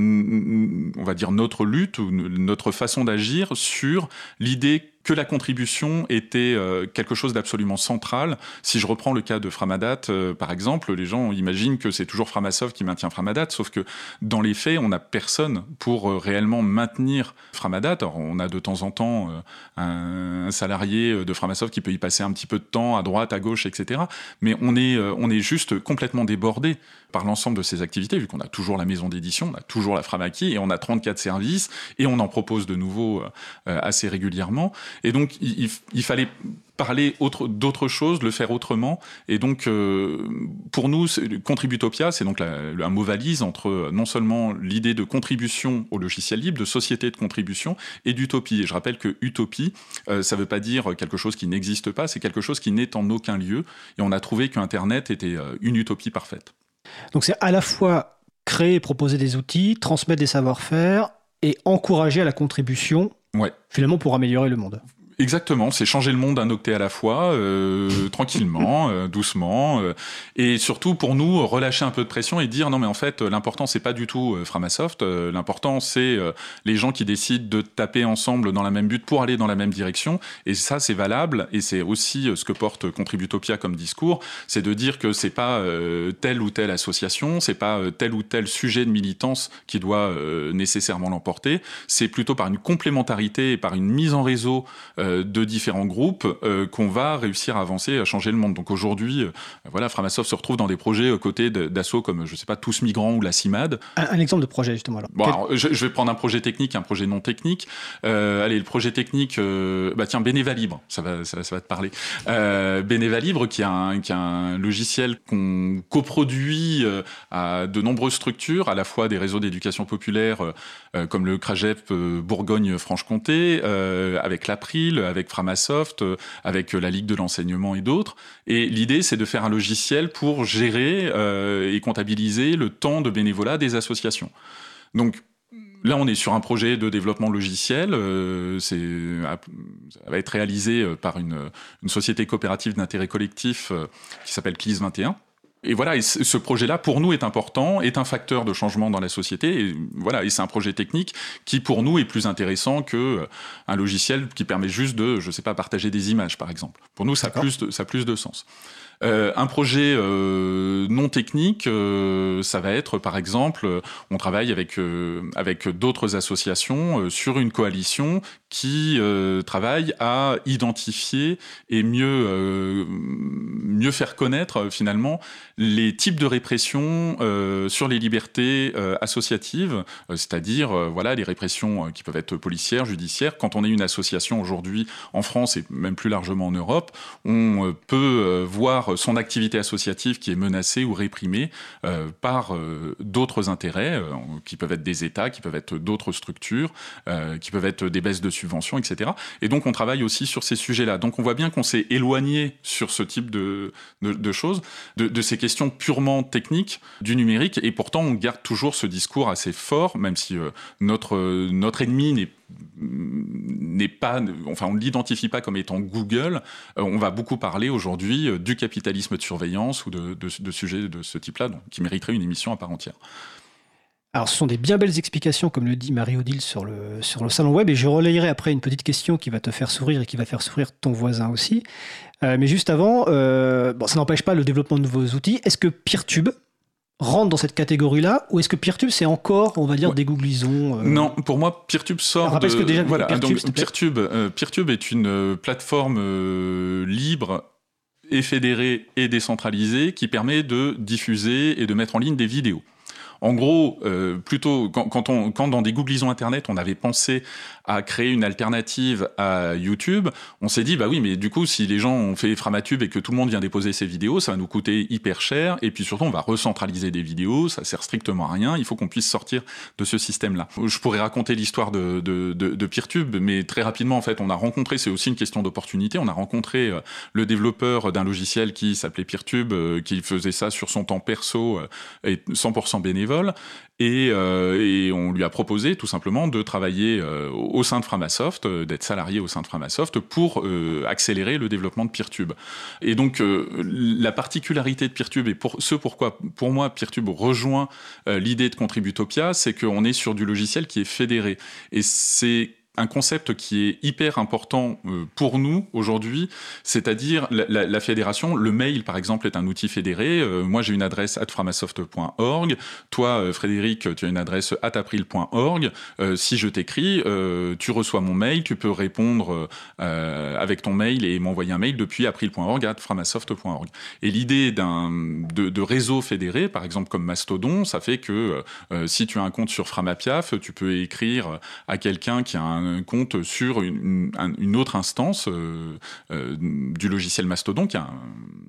on va dire, notre lutte ou notre façon d'agir sur l'idée que la contribution était euh, quelque chose d'absolument central. Si je reprends le cas de Framadat, euh, par exemple, les gens imaginent que c'est toujours Framasoft qui maintient Framadat, sauf que dans les faits, on n'a personne pour réellement maintenir Framadat. Alors, on a de temps en temps un, salarié de Framasoft qui peut y passer un petit peu de temps à droite, à gauche, etc. Mais on est, on est juste complètement débordé par l'ensemble de ces activités, vu qu'on a toujours la maison d'édition, on a toujours la Framaki, et on a 34 services, et on en propose de nouveaux assez régulièrement. Et donc, il, fallait parler d'autres choses, le faire autrement. Et donc, euh, pour nous, Contributopia, c'est donc un mot valise entre euh, non seulement l'idée de contribution au logiciel libre, de société de contribution, et d'utopie. Et je rappelle que utopie, euh, ça ne veut pas dire quelque chose qui n'existe pas, c'est quelque chose qui n'est en aucun lieu. Et on a trouvé qu'Internet était une utopie parfaite. Donc c'est à la fois créer et proposer des outils, transmettre des savoir-faire et encourager à la contribution Ouais. Finalement, pour améliorer le monde. Exactement, c'est changer le monde un octet à la fois, euh, (laughs) tranquillement, euh, doucement, euh, et surtout pour nous relâcher un peu de pression et dire non mais en fait l'important c'est pas du tout Framasoft, l'important c'est les gens qui décident de taper ensemble dans la même but pour aller dans la même direction, et ça c'est valable et c'est aussi ce que porte Contributopia comme discours, c'est de dire que c'est pas telle ou telle association, c'est pas tel ou tel sujet de militance qui doit nécessairement l'emporter, c'est plutôt par une complémentarité et par une mise en réseau euh, de différents groupes euh, qu'on va réussir à avancer, à changer le monde. Donc aujourd'hui, euh, voilà, Framasoft se retrouve dans des projets aux côtés d'assauts comme, je sais pas, Tous Migrants ou la CIMAD. Un, exemple de projet, justement. Alors. Bon, je, vais prendre un projet technique, un projet non technique. allez, le projet technique, bah tiens, Bénéva Libre, ça va, ça, va te parler. Euh, Bénéva Libre, qui est un, qui un logiciel qu'on coproduit à de nombreuses structures, à la fois des réseaux d'éducation populaire comme le CRAGEP Bourgogne-Franche-Comté, avec l'April, avec Framasoft, euh, avec la Ligue de l'enseignement et d'autres. Et l'idée, c'est de faire un logiciel pour gérer euh, et comptabiliser le temps de bénévolat des associations. Donc, Là, on est sur un projet de développement logiciel. Euh, ça va être réalisé par une, une société coopérative d'intérêt collectif qui s'appelle CLIS 21 et voilà, et ce projet-là, pour nous, est important, est un facteur de changement dans la société. Et voilà, et c'est un projet technique qui, pour nous, est plus intéressant que euh, un logiciel qui permet juste de, je sais pas, partager des images, par exemple. Pour nous, ça a plus de, ça a plus de sens. Euh, un projet euh, non technique, euh, ça va être par exemple, on travaille avec avec d'autres associations sur une coalition qui travaille à identifier et mieux mieux faire connaître finalement les types de répression sur les libertés associatives, c'est-à-dire voilà les répressions qui peuvent être policières, judiciaires. Quand on est une association aujourd'hui en France et même plus largement en Europe, on peut voir son activité associative qui est menacée ou réprimée euh, par euh, d'autres intérêts, euh, qui peuvent être des États, qui peuvent être d'autres structures, qui peuvent être des baisses de subventions, etc. Et donc on travaille aussi sur ces sujets-là. Donc on voit bien qu'on s'est éloigné sur ce type de, de, choses, de, ces questions purement techniques du numérique, et pourtant on garde toujours ce discours assez fort, même si notre, notre ennemi n'est n'est pas, enfin, on ne l'identifie pas comme étant Google. Euh, on va beaucoup parler aujourd'hui euh, du capitalisme de surveillance ou de, de, sujets de ce type-là, qui mériterait une émission à part entière. Alors, ce sont des bien belles explications, comme le dit Marie-Odile sur le, sur le salon web, et je relayerai après une petite question qui va te faire sourire et qui va faire sourire ton voisin aussi. Euh, mais juste avant, bon, ça n'empêche pas le développement de nouveaux outils. Est-ce que PeerTube, rentre dans cette catégorie-là ou est-ce que PeerTube c'est encore on va dire des googlisons euh Non, pour moi PeerTube sort de... que déjà voilà, PeerTube, donc, PeerTube, euh, PeerTube est une euh, plateforme libre et fédérée et décentralisée qui permet de diffuser et de mettre en ligne des vidéos. En gros, plutôt quand, dans des googlisons internet, on avait pensé à créer une alternative à YouTube, on s'est dit bah oui, mais du coup, si les gens ont fait Framatube et que tout le monde vient déposer ses vidéos, ça va nous coûter hyper cher. Et puis surtout, on va recentraliser des vidéos, ça sert strictement à rien. Il faut qu'on puisse sortir de ce système-là. Je pourrais raconter l'histoire de, de, PeerTube, mais très rapidement, en fait, on a rencontré, c'est aussi une question d'opportunité, on a rencontré euh, le développeur d'un logiciel qui s'appelait PeerTube, euh, qui faisait ça sur son temps perso euh, et 100% bénévole. Et, et, on lui a proposé tout simplement de travailler au sein de Framasoft, euh, d'être salarié au sein de Framasoft pour euh, accélérer le développement de PeerTube. Et donc euh, la particularité de PeerTube et pour ce pourquoi pour moi PeerTube rejoint l'idée de Contributopia, c'est qu'on est sur du logiciel qui est fédéré et c'est un concept qui est hyper important euh, pour nous aujourd'hui, c'est-à-dire la, fédération. Le mail, par exemple, est un outil fédéré. Euh, moi, j'ai une adresse atframasoft.org. Toi, euh, Frédéric, tu as une adresse atapril.org. si je t'écris, tu reçois mon mail, tu peux répondre avec ton mail et m'envoyer un mail depuis april.org à framasoft.org. Et l'idée d'un de, de, réseau fédéré, par exemple comme Mastodon, ça fait que si tu as un compte sur Framapiaf, tu peux écrire à quelqu'un qui a un un compte sur une, autre instance euh, euh, du logiciel Mastodon, qui est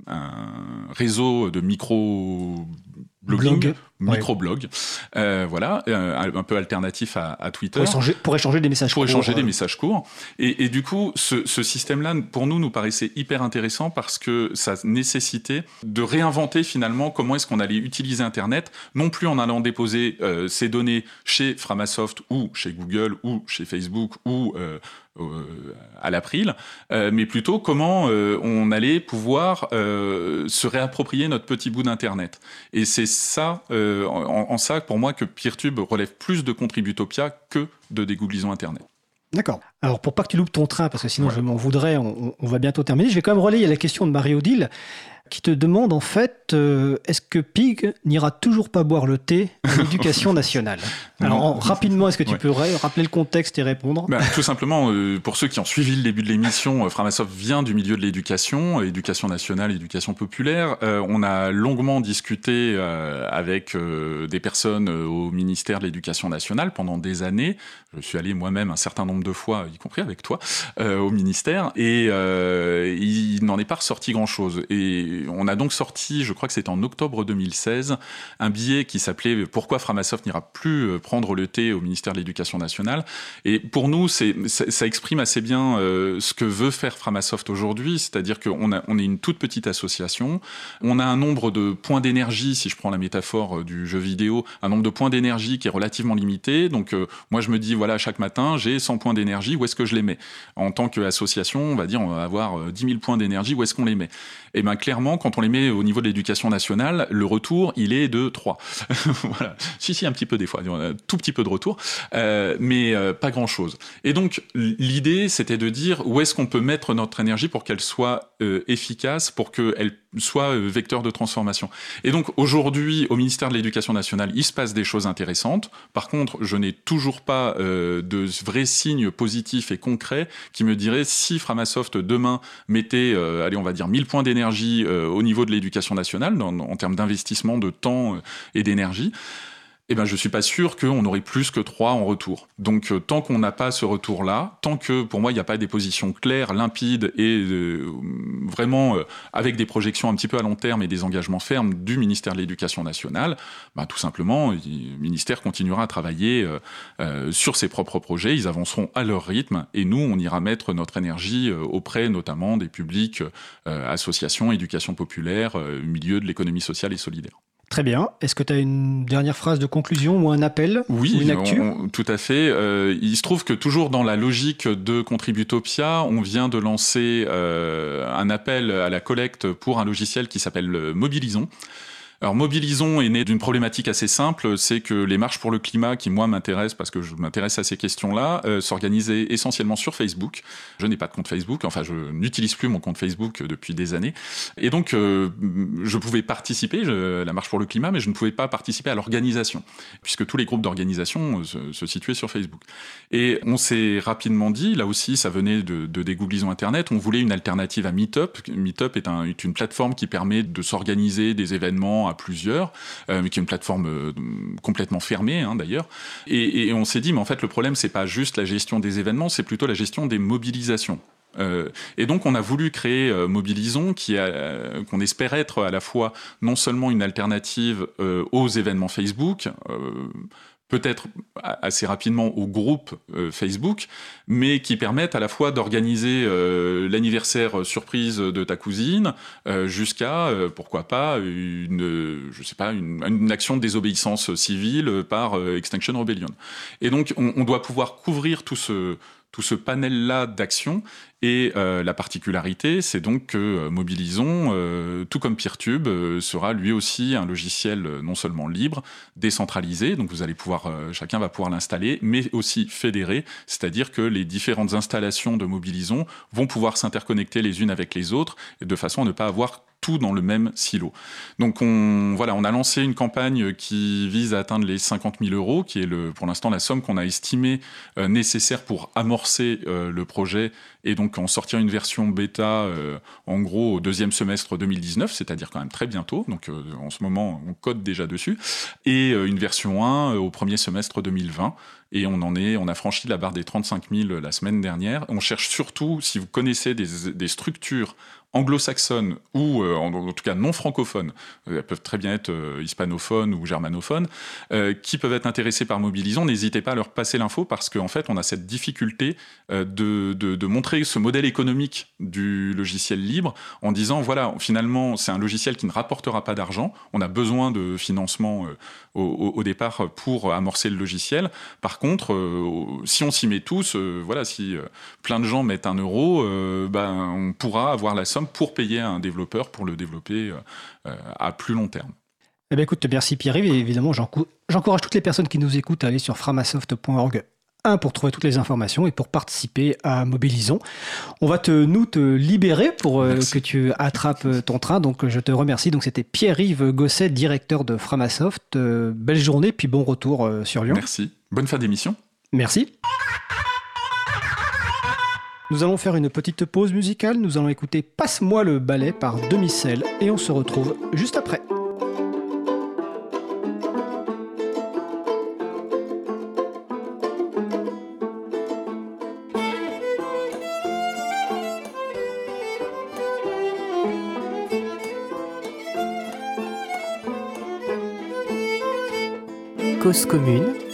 un, réseau de micro blogging, microblog, euh, voilà, un peu alternatif à, Twitter. Pour échanger, des messages courts. Pour échanger des messages courts. Et, du coup, ce, ce système-là, pour nous, nous paraissait hyper intéressant parce que ça nécessitait de réinventer finalement comment est-ce qu'on allait utiliser Internet, non plus en allant déposer ces données chez Framasoft ou chez Google ou chez Facebook ou à l'April, euh, mais plutôt comment euh, on allait pouvoir euh, se réapproprier notre petit bout d'Internet. Et c'est ça, en, ça, pour moi, que PeerTube relève plus de Contributopia que de dégooglisons Internet. D'accord. Alors, pour pas que tu loupes ton train, parce que sinon je m'en voudrais, on, on, va bientôt terminer, je vais quand même relayer la question de Marie-Odile qui te demande en fait euh, est-ce que Pig n'ira toujours pas boire le thé à (laughs) l'éducation nationale? Alors rapidement, est-ce que tu peux rappeler le contexte et répondre? Ben, Tout simplement, euh, pour ceux qui ont suivi le début de l'émission, euh, Framasoft vient du milieu de l'éducation, éducation nationale, éducation populaire. on a longuement discuté avec des personnes au ministère de l'Éducation nationale pendant des années. Je suis allé moi-même un certain nombre de fois, y compris avec toi, au ministère, et il n'en est pas ressorti grand-chose. Et on a donc sorti, je crois que c'était en octobre 2016, un billet qui s'appelait Pourquoi Framasoft n'ira plus euh, prendre le thé au ministère de l'Éducation nationale? Et pour nous, ça, exprime assez bien euh, ce que veut faire Framasoft aujourd'hui, c'est-à-dire qu'on on est une toute petite association, on a un nombre de points d'énergie, si je prends la métaphore euh, du jeu vidéo, un nombre de points d'énergie qui est relativement limité. Donc moi, je me dis, voilà, chaque matin, j'ai 100 points d'énergie, où est-ce que je les mets? En tant qu'association, on va dire, on va avoir 10 000 points d'énergie, où est-ce qu'on les met? Et eh bien clairement, quand on les met au niveau de l'éducation nationale, le retour, il est de 3. (laughs) voilà. Si, si, un petit peu des fois, un tout petit peu de retour, euh, mais euh, pas grand-chose. Et donc, l'idée, c'était de dire où est-ce qu'on peut mettre notre énergie pour qu'elle soit euh, efficace, pour qu'elle soit vecteur de transformation. Et donc, aujourd'hui, au ministère de l'Éducation nationale, il se passe des choses intéressantes. Par contre, je n'ai toujours pas de vrais signes positifs et concrets qui me diraient si Framasoft demain mettait, allez, on va dire 1000 points d'énergie euh, au niveau de l'éducation nationale, en termes d'investissement de temps euh, et d'énergie, eh ben, je suis pas sûr qu'on aurait plus que trois en retour. Donc, euh, tant qu'on n'a pas ce retour-là, tant que, pour moi, il n'y a pas des positions claires, limpides et vraiment avec des projections un petit peu à long terme et des engagements fermes du ministère de l'Éducation nationale, bah, tout simplement, le ministère continuera à travailler sur ses propres projets. Ils avanceront à leur rythme et nous, on ira mettre notre énergie auprès, notamment, des publics, associations, éducation populaire, milieu de l'économie sociale et solidaire. Très bien. Est-ce que tu as une dernière phrase de conclusion ou un appel Oui, ou une actu? tout à fait. Euh, il se trouve que toujours dans la logique de Contributopia, on vient de lancer euh, un appel à la collecte pour un logiciel qui s'appelle Mobilisons. Alors Mobilisons est né d'une problématique assez simple, c'est que les marches pour le climat, qui moi m'intéressent parce que je m'intéresse à ces questions-là, euh, s'organisaient essentiellement sur Facebook. Je n'ai pas de compte Facebook, enfin je n'utilise plus mon compte Facebook depuis des années, et donc euh, je pouvais participer à la marche pour le climat, mais je ne pouvais pas participer à l'organisation, puisque tous les groupes d'organisation euh, se, situaient sur Facebook. Et on s'est rapidement dit, là aussi ça venait de, de Internet, on voulait une alternative à Meetup. Meetup est une plateforme qui permet de s'organiser des événements à plusieurs, euh, mais qui est une plateforme euh, complètement fermée hein, d'ailleurs. Et, on s'est dit, mais en fait, le problème, c'est pas juste la gestion des événements, c'est plutôt la gestion des mobilisations. Euh, et donc on a voulu créer Mobilisons, qui qu'on espère être à la fois non seulement une alternative aux événements Facebook, peut-être assez rapidement au groupe euh, Facebook, mais qui permettent à la fois d'organiser euh, l'anniversaire surprise de ta cousine euh, jusqu'à pourquoi pas une action de désobéissance civile par Extinction Rebellion. Et donc on, doit pouvoir couvrir tout ce tout ce panel-là d'actions. Et euh, la particularité, c'est donc que euh, Mobilisons, euh, tout comme Peertube, sera lui aussi un logiciel non seulement libre, décentralisé, donc vous allez pouvoir, chacun va pouvoir l'installer, mais aussi fédéré, c'est-à-dire que les différentes installations de Mobilisons vont pouvoir s'interconnecter les unes avec les autres, de façon à ne pas avoir tout dans le même silo. Donc on, voilà, on a lancé une campagne qui vise à atteindre les 50 000 euros, qui est le, pour l'instant la somme qu'on a estimée nécessaire pour amorcer le projet et donc en sortir une version bêta euh, en gros au deuxième semestre 2019, c'est-à-dire quand même très bientôt. Donc en ce moment, on code déjà dessus, et une version 1 au premier semestre 2020. Et on en est, on a franchi la barre des 35 000 la semaine dernière. On cherche surtout, si vous connaissez des, des structures anglo-saxonnes ou euh, en, tout cas non francophones, euh, elles peuvent très bien être euh, hispanophones ou germanophones, qui peuvent être intéressés par Mobilisons, n'hésitez pas à leur passer l'info parce qu'en fait on a cette difficulté de, de, montrer ce modèle économique du logiciel libre en disant voilà finalement c'est un logiciel qui ne rapportera pas d'argent, on a besoin de financement au, départ pour amorcer le logiciel. Par contre, si on s'y met tous, voilà si plein de gens mettent un euro, ben on pourra avoir la somme pour payer un développeur pour le développer euh, à plus long terme. Eh bien, écoute, merci Pierre-Yves. Évidemment, j'encourage toutes les personnes qui nous écoutent à aller sur framasoft.org un pour trouver toutes les informations et pour participer à Mobilisons. On va te, nous te libérer pour euh, que tu attrapes euh, ton train. Donc je te remercie. Donc c'était Pierre-Yves Gosset, directeur de Framasoft. belle journée puis bon retour sur Lyon. Merci. Bonne fin d'émission. Merci. Nous allons faire une petite pause musicale, nous allons écouter Passe-moi le ballet par Demi-Sel et on se retrouve juste après. Commune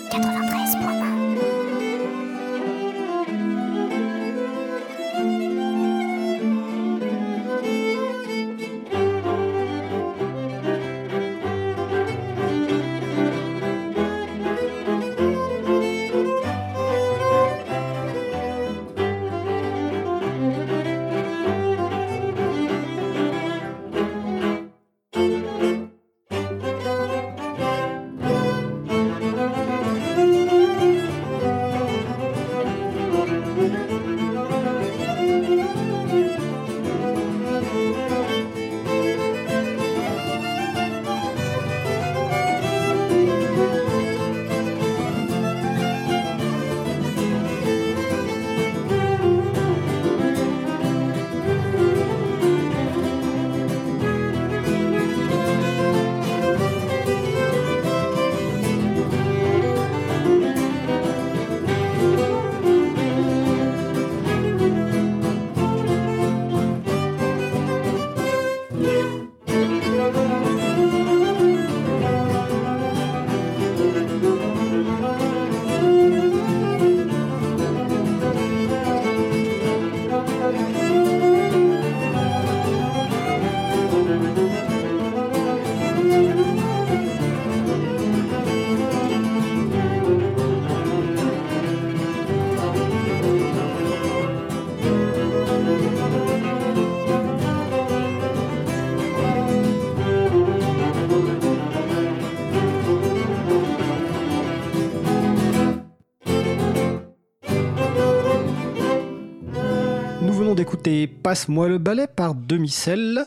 Passe-moi le balai par Demi-Sel.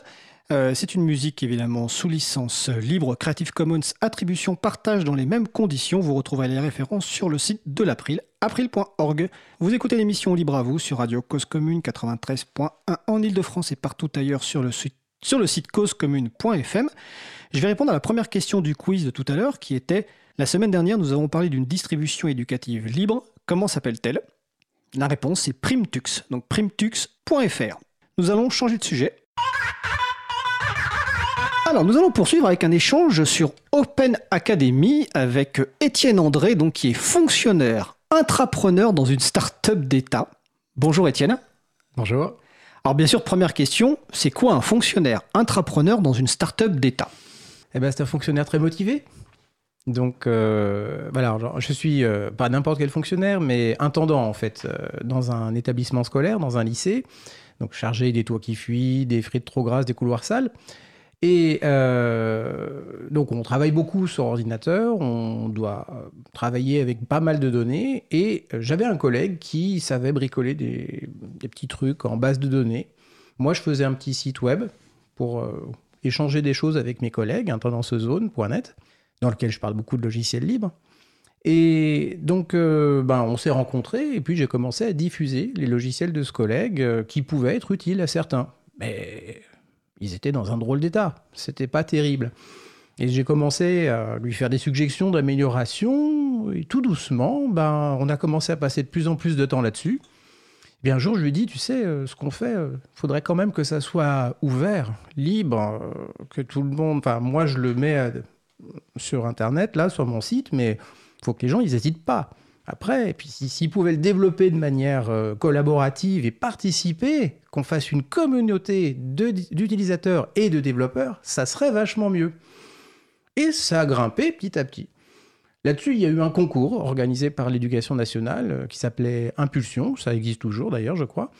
Euh, c'est une musique évidemment sous licence libre Creative Commons attribution partage dans les mêmes conditions. Vous retrouverez les références sur le site de l'April, april.org. Vous écoutez l'émission Libre à vous sur Radio Cause Commune 93.1 en Ile-de-France et partout ailleurs sur le, sur le site causecommune.fm. Je vais répondre à la première question du quiz de tout à l'heure qui était la semaine dernière nous avons parlé d'une distribution éducative libre. Comment s'appelle-t-elle? La réponse c'est Primtux, donc Nous allons changer de sujet. Alors, nous allons poursuivre avec un échange sur Open Academy avec Étienne André, donc qui est fonctionnaire intrapreneur dans une start-up d'État. Bonjour Étienne. Bonjour. Alors bien sûr, première question, c'est quoi un fonctionnaire intrapreneur dans une start-up d'État? Eh bien, c'est un fonctionnaire très motivé, Donc voilà, je suis pas n'importe quel fonctionnaire, mais intendant en fait, dans un établissement scolaire, dans un lycée, donc chargé des toits qui fuient, des frites trop grasses, des couloirs sales. Et euh, donc on travaille beaucoup sur ordinateur, on doit euh, travailler avec pas mal de données. Et euh, j'avais un collègue qui savait bricoler des, petits trucs en base de données. Moi, je faisais un petit site web pour échanger des choses avec mes collègues, intendancezone.net, dans lequel je parle beaucoup de logiciels libres. Et donc, ben, on s'est rencontrés et puis j'ai commencé à diffuser les logiciels de ce collègue qui pouvaient être utiles à certains. Mais ils étaient dans un drôle d'état. C'était pas terrible. Et j'ai commencé à lui faire des suggestions d'amélioration. Et tout doucement, ben, on a commencé à passer de plus en plus de temps là-dessus. Et bien un jour, je lui dis, tu sais, euh, ce qu'on fait, il euh, faudrait quand même que ça soit ouvert, libre, euh, que tout le monde. Enfin, moi, je le mets sur Internet, là, sur mon site, mais il faut que les gens, ils n'hésitent pas. Après, et puis s'ils pouvaient le développer de manière euh, collaborative et participer, qu'on fasse une communauté d'utilisateurs et de développeurs, ça serait vachement mieux. Et ça a grimpé petit à petit. Là-dessus, il y a eu un concours organisé par l'éducation nationale euh, qui s'appelait Impulsion, ça existe toujours d'ailleurs, je crois,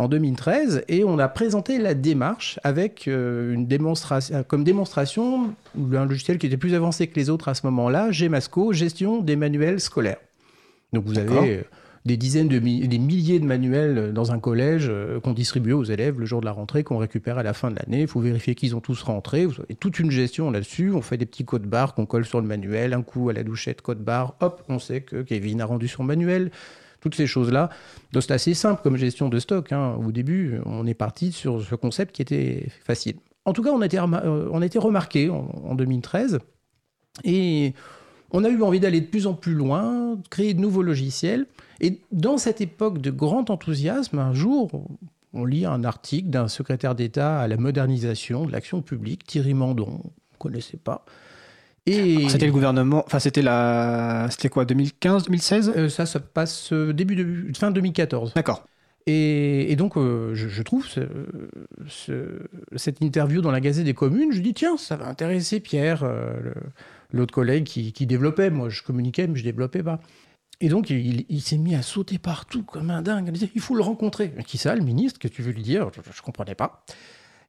en 2013, et on a présenté la démarche avec euh, une démonstration, comme démonstration un logiciel qui était plus avancé que les autres à ce moment-là, GMASCO, gestion des manuels scolaires. Donc vous avez euh, des dizaines de des milliers de manuels euh, dans un collège euh, qu'on distribue aux élèves le jour de la rentrée, qu'on récupère à la fin de l'année. Il faut vérifier qu'ils ont tous rentré. Vous avez toute une gestion là-dessus. On fait des petits codes barres qu'on colle sur le manuel. Un coup à la douchette, code barre, hop, on sait que Kevin a rendu son manuel. Toutes ces choses-là. Donc c'est assez simple comme gestion de stock. Hein. Au début, on est parti sur ce concept qui était facile. En tout cas, on a été, été remarqué en, en 2013. Et on a eu envie d'aller de plus en plus loin, de créer de nouveaux logiciels. Et dans cette époque de grand enthousiasme, un jour, on lit un article d'un secrétaire d'État à la modernisation de l'action publique, Thierry Mandon, on ne connaissait pas. Et c'était le gouvernement, enfin c'était la, c'était quoi, 2015, 2016 euh, Ça, ça passe euh, début de fin 2014. D'accord. Et, donc, euh, je, trouve cette interview dans la Gazette des communes, je dis tiens, ça va intéresser Pierre, l'autre collègue qui, développait. Moi, je communiquais, mais je développais pas. Et donc, il, s'est mis à sauter partout comme un dingue. Il disait, il faut le rencontrer. Mais qui ça, le ministre? Qu'est-ce que tu veux lui dire? Je ne comprenais pas.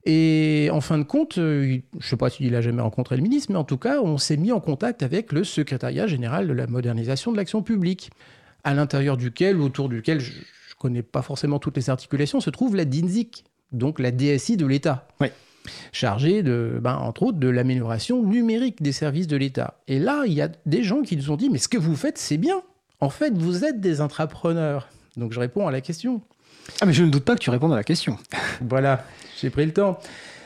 Et en fin de compte, euh, je ne sais pas s'il a jamais rencontré le ministre, mais en tout cas, on s'est mis en contact avec le secrétariat général de la modernisation de l'action publique, à l'intérieur duquel, autour duquel, je ne connais pas forcément toutes les articulations, se trouve la DINSIC, donc la DSI de l'État. Oui chargé de, ben, entre autres, de l'amélioration numérique des services de l'État. Et là, il y a des gens qui nous ont dit, mais ce que vous faites, c'est bien. En fait, vous êtes des intrapreneurs. Donc je réponds à la question. Ah, mais je ne doute pas que tu répondes à la question. (laughs) voilà, j'ai pris le temps.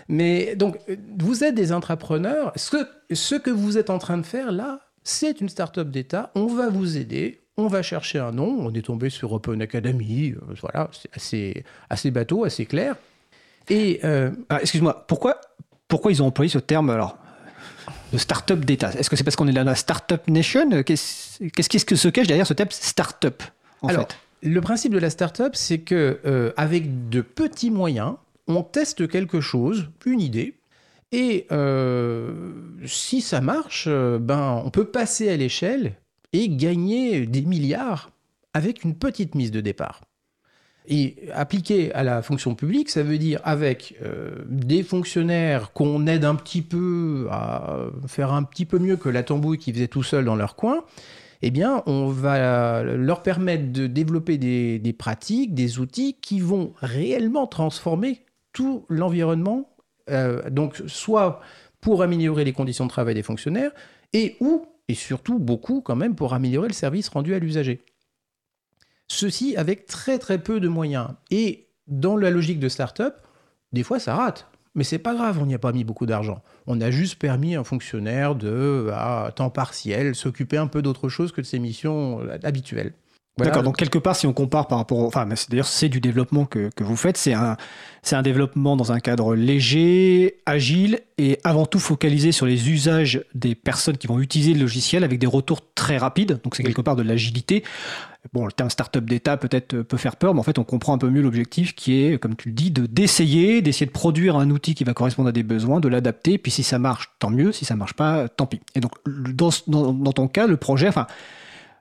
Mais donc, vous êtes des intrapreneurs. Ce, ce que vous êtes en train de faire là, c'est une start-up d'État. On va vous aider. On va chercher un nom. On est tombé sur Open Academy. Euh, voilà, c'est assez, assez bateau, assez clair. Et euh, ah, excuse-moi, pourquoi, pourquoi ils ont employé ce terme alors de start-up d'État? Est-ce que c'est parce qu'on est dans la start-up nation? Qu'est-ce qu'est-ce que se cache derrière ce terme start-up en alors, Le principe de la start-up, c'est que euh, avec de petits moyens, on teste quelque chose, une idée, et euh, si ça marche, ben on peut passer à l'échelle et gagner des milliards avec une petite mise de départ. Et appliqué à la fonction publique, ça veut dire avec euh, des fonctionnaires qu'on aide un petit peu à faire un petit peu mieux que la tambouille qu'ils faisaient tout seuls dans leur coin, eh bien, on va leur permettre de développer des, pratiques, des outils qui vont réellement transformer tout l'environnement. Euh, donc, soit pour améliorer les conditions de travail des fonctionnaires, et ou, et surtout beaucoup quand même, pour améliorer le service rendu à l'usager. Ceci avec très très peu de moyens. Et dans la logique de start-up, des fois ça rate. Mais c'est pas grave, on n'y a pas mis beaucoup d'argent. On a juste permis à un fonctionnaire de, à temps partiel, s'occuper un peu d'autre chose que de ses missions euh, habituelles. D'accord, donc quelque part, si on compare par rapport, enfin, d'ailleurs, c'est du développement que, que vous faites, c'est un, c'est un développement dans un cadre léger, agile et avant tout focalisé sur les usages des personnes qui vont utiliser le logiciel avec des retours très rapides. Donc c'est quelque part de l'agilité. Bon, le terme startup d'État peut-être peut faire peur, mais en fait, on comprend un peu mieux l'objectif qui est, comme tu le dis, de d'essayer, d'essayer de produire un outil qui va correspondre à des besoins, de l'adapter. Puis si ça marche, tant mieux. Si ça marche pas, tant pis. Et donc, dans, dans, dans ton cas, le projet, enfin,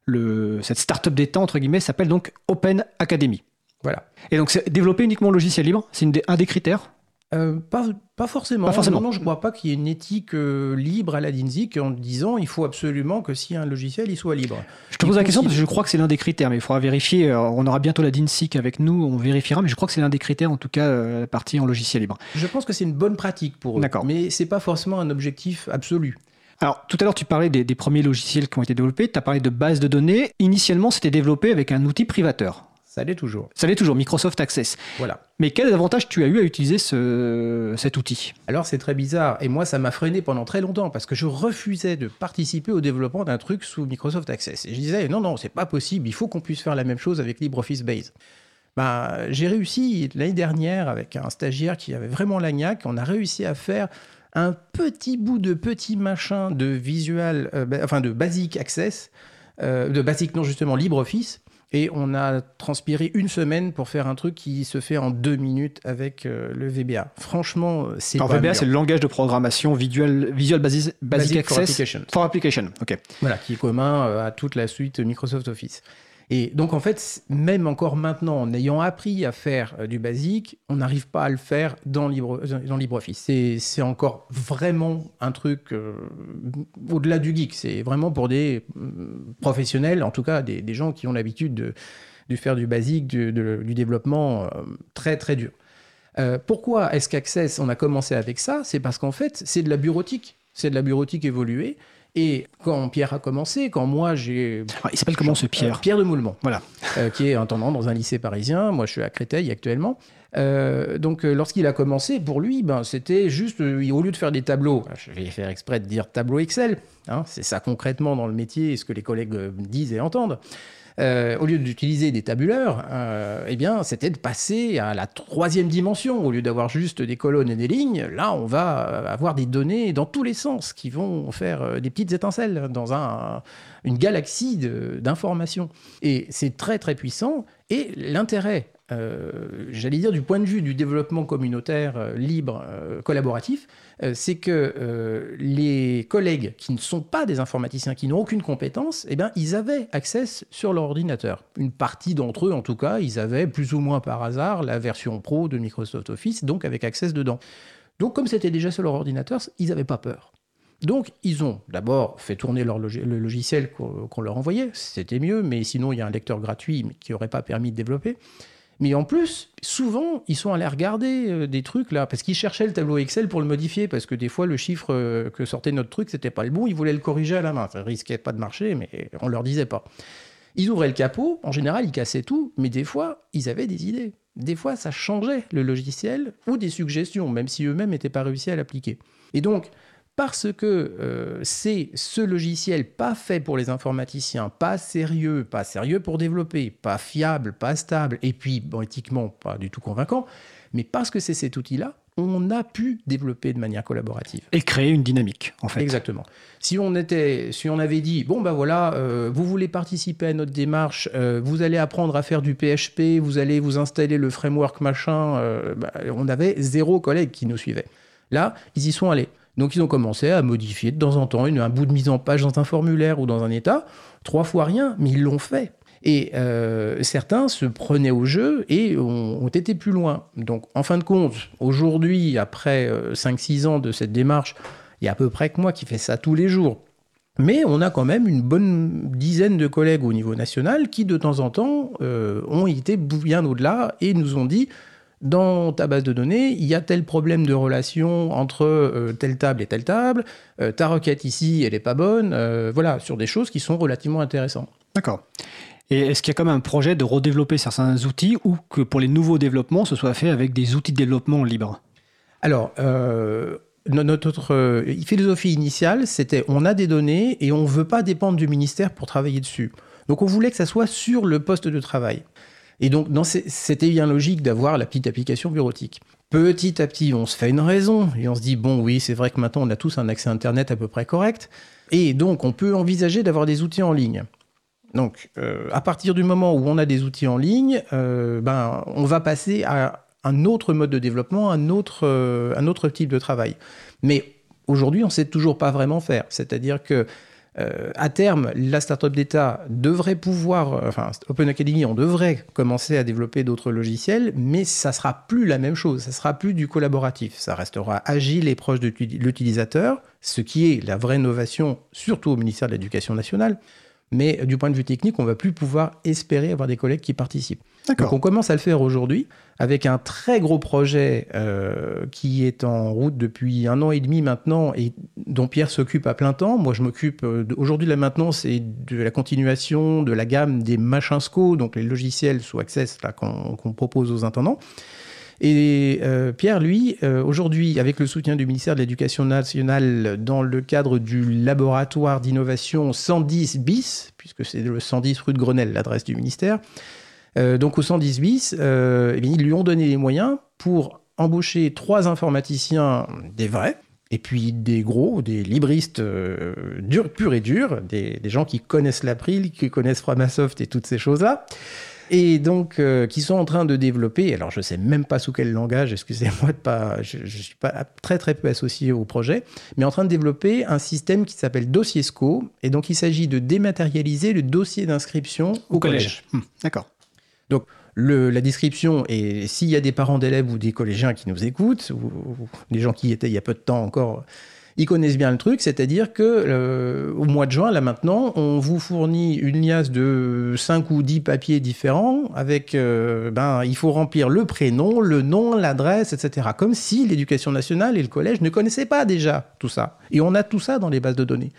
le, cette start-up d'État, entre guillemets, s'appelle donc Open Academy. Voilà. Et donc, c'est développer uniquement le logiciel libre, c'est un des critères euh, pas, pas, forcément. Pas forcément. Non, je ne crois pas qu'il y ait une éthique euh, libre à la DINSIC en disant il faut absolument que si un logiciel, il soit libre. Je te pose la question parce que je crois que c'est l'un des critères, mais il faudra vérifier. Euh, on aura bientôt la DINSIC avec nous, on vérifiera, mais je crois que c'est l'un des critères, en tout cas, la partie en logiciel libre. Je pense que c'est une bonne pratique pour eux. D'accord. Mais c'est pas forcément un objectif absolu. Alors, tout à l'heure, tu parlais des, des, premiers logiciels qui ont été développés. Tu as parlé de base de données. Initialement, c'était développé avec un outil privateur. Ça l'est toujours. Ça l'est toujours, Microsoft Access. Voilà. Mais quel avantage tu as eu à utiliser ce, cet outil? Alors, c'est très bizarre. Et moi, ça m'a freiné pendant très longtemps parce que je refusais de participer au développement d'un truc sous Microsoft Access. Et je disais, non, non, c'est pas possible. Il faut qu'on puisse faire la même chose avec LibreOffice Base. Ben, j'ai réussi l'année dernière avec un stagiaire qui avait vraiment l'agnac. On a réussi à faire un petit bout de petit machin de visual, euh, enfin de basic access, euh, de basic non justement LibreOffice. Et on a transpiré une semaine pour faire un truc qui se fait en deux minutes avec euh, le VBA. Franchement, c'est pas VBA, c'est le langage de programmation Visual, Visual Basic, Access for Application. For application. ok. Voilà, qui est commun à toute la suite Microsoft Office. Et donc, en fait, même encore maintenant, en ayant appris à faire euh, du basique, on n'arrive pas à le faire dans, Libre, dans LibreOffice. C'est encore vraiment un truc euh, au-delà du geek. C'est vraiment pour des mm, professionnels, en tout cas des, des gens qui ont l'habitude de, de, faire du basique, du, du développement euh, très, très dur. Pourquoi est-ce qu'Access, on a commencé avec ça? C'est parce qu'en fait, c'est de la bureautique. C'est de la bureautique évoluée. Et quand Pierre a commencé, quand moi j'ai... Ah, il s'appelle comment ce Pierre euh, Pierre de Moulemont. Voilà. Euh, qui est intendant dans un lycée parisien. Moi, je suis à Créteil actuellement. Euh, donc, lorsqu'il a commencé, pour lui, ben, c'était juste, euh, au lieu de faire des tableaux, je vais faire exprès de dire tableau Excel, hein, c'est ça concrètement dans le métier et ce que les collègues disent et entendent. Euh, au lieu d'utiliser des tabuleurs, euh, eh bien, c'était de passer à la troisième dimension. Au lieu d'avoir juste des colonnes et des lignes, là, on va avoir des données dans tous les sens qui vont faire des petites étincelles dans un, une galaxie d'informations. Et c'est très, très puissant. Et l'intérêt euh, j'allais dire du point de vue du développement communautaire euh, libre, euh, collaboratif, euh, c'est que euh, les collègues qui ne sont pas des informaticiens, qui n'ont aucune compétence, eh bien, ils avaient accès sur leur ordinateur. Une partie d'entre eux, en tout cas, ils avaient plus ou moins par hasard la version pro de Microsoft Office, donc avec accès dedans. Donc, comme c'était déjà sur leur ordinateur, ils n'avaient pas peur. Donc, ils ont d'abord fait tourner le logiciel qu'on qu leur envoyait, c'était mieux, mais sinon, il y a un lecteur gratuit qui n'aurait pas permis de développer. Mais en plus, souvent, ils sont allés regarder euh, des trucs là, parce qu'ils cherchaient le tableau Excel pour le modifier, parce que des fois, le chiffre euh, que sortait notre truc, c'était pas le bon, ils voulaient le corriger à la main. Ça risquait pas de marcher, mais on leur disait pas. Ils ouvraient le capot, en général, ils cassaient tout, mais des fois, ils avaient des idées. Des fois, ça changeait le logiciel ou des suggestions, même si eux-mêmes n'étaient pas réussi à l'appliquer. Et donc, parce que euh, c'est ce logiciel pas fait pour les informaticiens, pas sérieux, pas sérieux pour développer, pas fiable, pas stable, et puis bon, éthiquement pas du tout convaincant, mais parce que c'est cet outil-là, on a pu développer de manière collaborative. Et créer une dynamique, en fait. Exactement. Si on, était, si on avait dit, bon ben voilà, euh, vous voulez participer à notre démarche, euh, vous allez apprendre à faire du PHP, vous allez vous installer le framework machin, bah, on avait zéro collègue qui nous suivait. Là, ils y sont allés. Donc ils ont commencé à modifier de temps en temps un bout de mise en page dans un formulaire ou dans un état, trois fois rien, mais ils l'ont fait. Et euh, certains se prenaient au jeu et ont, été plus loin. Donc en fin de compte, aujourd'hui, après euh, 5-6 ans de cette démarche, il y a à peu près que moi qui fais ça tous les jours. Mais on a quand même une bonne dizaine de collègues au niveau national qui, de temps en temps, euh, ont été bien au-delà et nous ont dit dans ta base de données, il y a tel problème de relation entre euh, telle table et telle table, euh, ta requête ici, elle n'est pas bonne, euh, voilà, sur des choses qui sont relativement intéressantes. D'accord. Et est-ce qu'il y a quand même un projet de redévelopper certains outils ou que pour les nouveaux développements, ce soit fait avec des outils de développement libres? Alors, notre philosophie initiale, c'était on a des données et on ne veut pas dépendre du ministère pour travailler dessus. Donc on voulait que ça soit sur le poste de travail. Et donc c'était bien logique d'avoir la petite application bureautique. Petit à petit, on se fait une raison et on se dit bon oui, c'est vrai que maintenant on a tous un accès Internet à peu près correct. Et donc on peut envisager d'avoir des outils en ligne. Donc euh, à partir du moment où on a des outils en ligne, euh, ben, on va passer à un autre mode de développement, un autre, euh, un autre type de travail. Mais aujourd'hui, on ne sait toujours pas vraiment faire. C'est-à-dire que euh, à terme, la startup d'État devrait pouvoir, euh, enfin Open Academy, on devrait commencer à développer d'autres logiciels, mais ça sera plus la même chose, ça sera plus du collaboratif, ça restera agile et proche de l'utilisateur, ce qui est la vraie innovation, surtout au ministère de l'Éducation nationale. Mais du point de vue technique, on va plus pouvoir espérer avoir des collègues qui participent. Donc on commence à le faire aujourd'hui avec un très gros projet euh, qui est en route depuis un an et demi maintenant et dont Pierre s'occupe à plein temps. Moi, je m'occupe euh, aujourd'hui de la maintenance et de la continuation de la gamme des Machinsco, donc les logiciels sous Access qu'on propose aux intendants. Et euh, Pierre, lui, aujourd'hui, avec le soutien du ministère de l'Éducation nationale dans le cadre du laboratoire d'innovation 110 bis, puisque c'est le 110 rue de Grenelle, l'adresse du ministère, euh, donc au 110 bis, euh, eh ils lui ont donné les moyens pour embaucher trois informaticiens, des vrais, et puis des gros, des libristes euh, durs, purs et durs, des, gens qui connaissent l'April, qui connaissent Framasoft et toutes ces choses-là et donc qui sont en train de développer, alors je ne sais même pas sous quel langage, excusez-moi de pas, je, ne suis pas très très peu associé au projet, mais en train de développer un système qui s'appelle Dossiesco, et donc il s'agit de dématérialiser le dossier d'inscription au, collège. Hum, d'accord. Donc, la description, et s'il y a des parents d'élèves ou des collégiens qui nous écoutent, ou, des gens qui étaient il y a peu de temps encore, ils connaissent bien le truc, c'est-à-dire que euh, au mois de juin, là maintenant, on vous fournit une liasse de 5 ou 10 papiers différents avec, euh, ben, il faut remplir le prénom, le nom, l'adresse, etc. Comme si l'éducation nationale et le collège ne connaissaient pas déjà tout ça. Et on a tout ça dans les bases de données.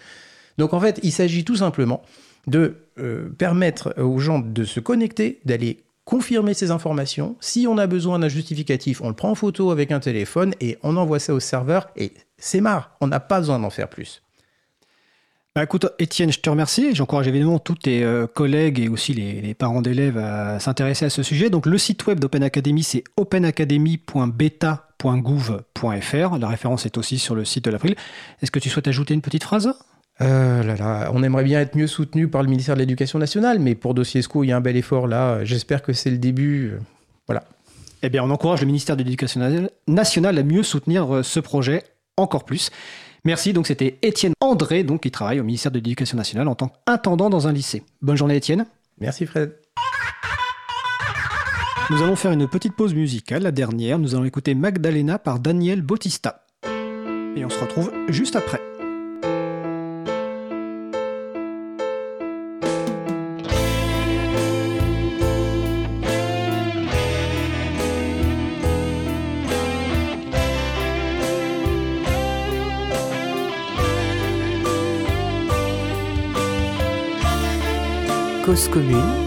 Donc en fait, il s'agit tout simplement de euh, permettre aux gens de se connecter, d'aller confirmer ces informations. Si on a besoin d'un justificatif, on le prend en photo avec un téléphone et on envoie ça au serveur et c'est marre, on n'a pas besoin d'en faire plus. Bah écoute, Étienne, je te remercie. J'encourage évidemment tous tes euh, collègues et aussi les, parents d'élèves à s'intéresser à ce sujet. Donc, le site web d'Open Academy, c'est openacademy.beta.gouv.fr. La référence est aussi sur le site de l'April. Est-ce que tu souhaites ajouter une petite phrase? Euh, là, là, on aimerait bien être mieux soutenu par le ministère de l'Éducation nationale, mais pour Dossier SCO, il y a un bel effort là. J'espère que c'est le début. Voilà. Eh bien, on encourage le ministère de l'Éducation nationale à mieux soutenir euh, ce projet encore plus. Merci. Donc, c'était Étienne André, donc, qui travaille au ministère de l'Éducation nationale en tant qu'intendant dans un lycée. Bonne journée, Étienne. Merci, Fred. Nous allons faire une petite pause musicale, la dernière. Nous allons écouter Magdalena par Daniel Bautista. Et on se retrouve juste après. Cause commune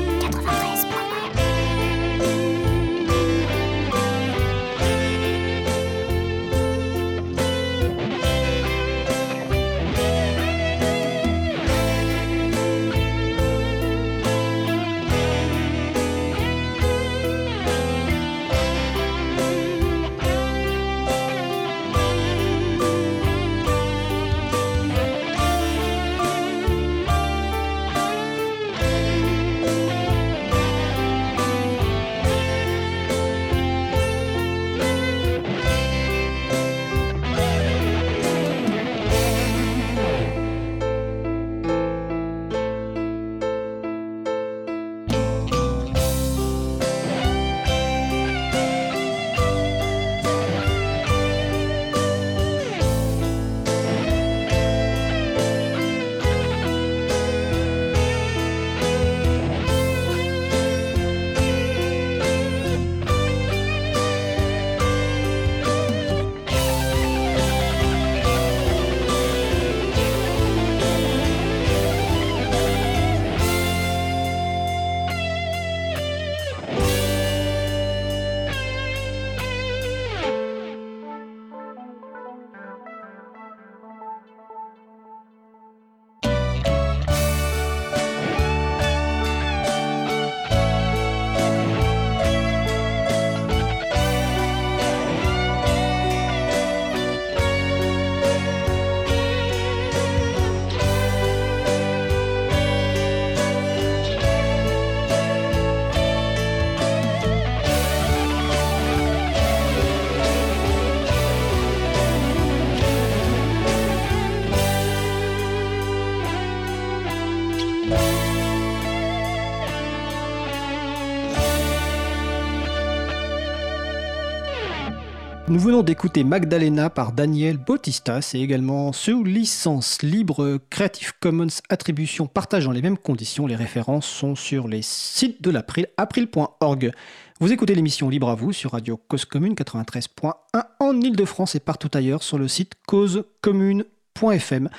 Nous venons d'écouter Magdalena par Daniel Bautista, c'est également sous licence libre Creative Commons attribution partage dans les mêmes conditions. Les références sont sur les sites de l'April, april.org. Vous écoutez l'émission Libre à vous sur Radio Cause Commune 93.1 en Ile-de-France et partout ailleurs sur le site causecommune.fm.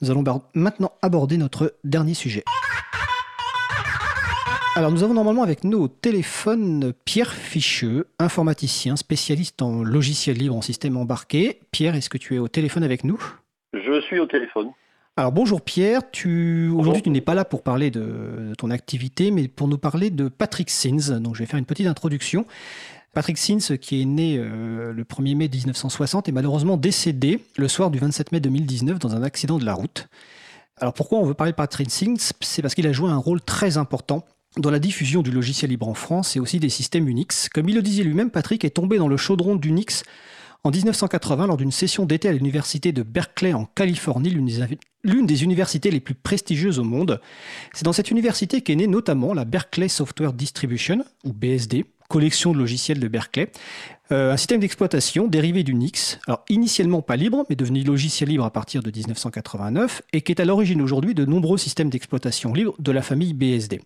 Nous allons maintenant aborder notre dernier sujet. Alors nous avons normalement avec nous au téléphone Pierre Ficheux, informaticien spécialiste en logiciel libre en système embarqué. Pierre, est-ce que tu es au téléphone avec nous? Je suis au téléphone. Alors bonjour Pierre, tu... aujourd'hui tu n'es pas là pour parler de... ton activité, mais pour nous parler de Patrick Sins. Donc je vais faire une petite introduction. Patrick Sins, qui est né euh, le 1er mai 1960, est malheureusement décédé le soir du 27 mai 2019 dans un accident de la route. Alors pourquoi on veut parler de Patrick Sins? C'est parce qu'il a joué un rôle très important dans la diffusion du logiciel libre en France et aussi des systèmes Unix. Comme il le disait lui-même, Patrick est tombé dans le chaudron d'Unix en 1980 lors d'une session d'été à l'université de Berkeley en Californie, l'une des, universités les plus prestigieuses au monde. C'est dans cette université qu'est née notamment la Berkeley Software Distribution, ou BSD, collection de logiciels de Berkeley, euh, un système d'exploitation dérivé d'Unix, alors initialement pas libre, mais devenu logiciel libre à partir de 1989, et qui est à l'origine aujourd'hui de nombreux systèmes d'exploitation libres de la famille BSD.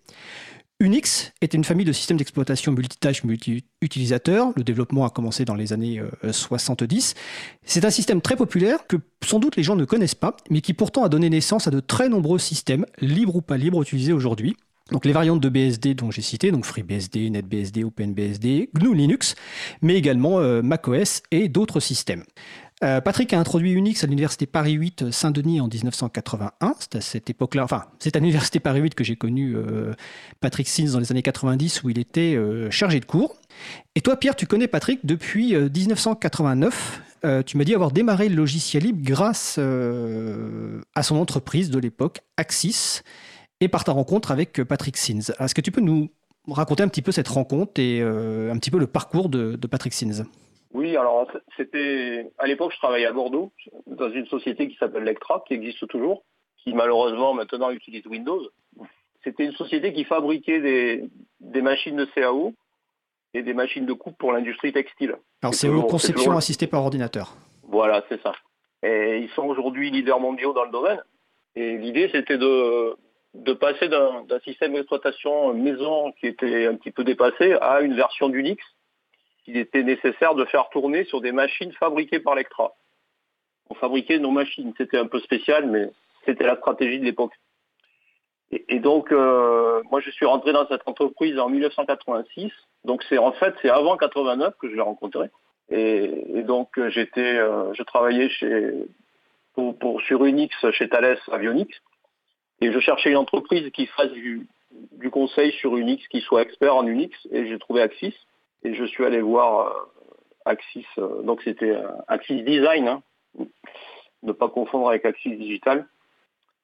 Unix était une famille de systèmes d'exploitation multitâche multi-utilisateurs. Le développement a commencé dans les années 70. Euh, C'est un système très populaire que sans doute les gens ne connaissent pas, mais qui pourtant a donné naissance à de très nombreux systèmes, libres ou pas libres, utilisés aujourd'hui. Donc les variantes de BSD dont j'ai cité, donc FreeBSD, NetBSD, OpenBSD, GNU Linux, mais également euh, macOS et d'autres systèmes. Euh, Patrick a introduit Unix à l'université Paris 8 euh, Saint-Denis en 1981. C'est à cette époque-là, enfin, c'est à l'université Paris 8 que j'ai connu euh, Patrick Sins dans les années 90 où il était chargé de cours. Et toi, Pierre, tu connais Patrick depuis 1989. tu m'as dit avoir démarré le logiciel libre grâce à son entreprise de l'époque, Axis, et par ta rencontre avec Patrick Sins. Est-ce que tu peux nous raconter un petit peu cette rencontre et un petit peu le parcours de, de Patrick Sins? Oui, alors c'était à l'époque je travaillais à Bordeaux dans une société qui s'appelle Lectra, qui existe toujours, qui malheureusement maintenant utilise Windows. C'était une société qui fabriquait des, machines de CAO et des machines de coupe pour l'industrie textile. Alors c'est une conception assistée par ordinateur. Voilà, c'est ça. Et ils sont aujourd'hui leaders mondiaux dans le domaine. Et l'idée c'était de, de passer d'un système d'exploitation maison qui était un petit peu dépassé à une version d'Unix il était nécessaire de faire tourner sur des machines fabriquées par Lectra. On fabriquait nos machines. C'était un peu spécial, mais c'était la stratégie de l'époque. Et, donc, euh, moi, je suis rentré dans cette entreprise en 1986. Donc, c'est en fait, c'est avant 89 que je l'ai rencontré. Et, donc, j'étais, euh, je travaillais chez, pour, sur Unix chez Thales Avionics. Et je cherchais une entreprise qui fasse du, du conseil sur Unix, qui soit expert en Unix. Et j'ai trouvé Axis. Et je suis allé voir euh, Axis, euh, donc c'était euh, Axis Design, hein. ne pas confondre avec Axis Digital.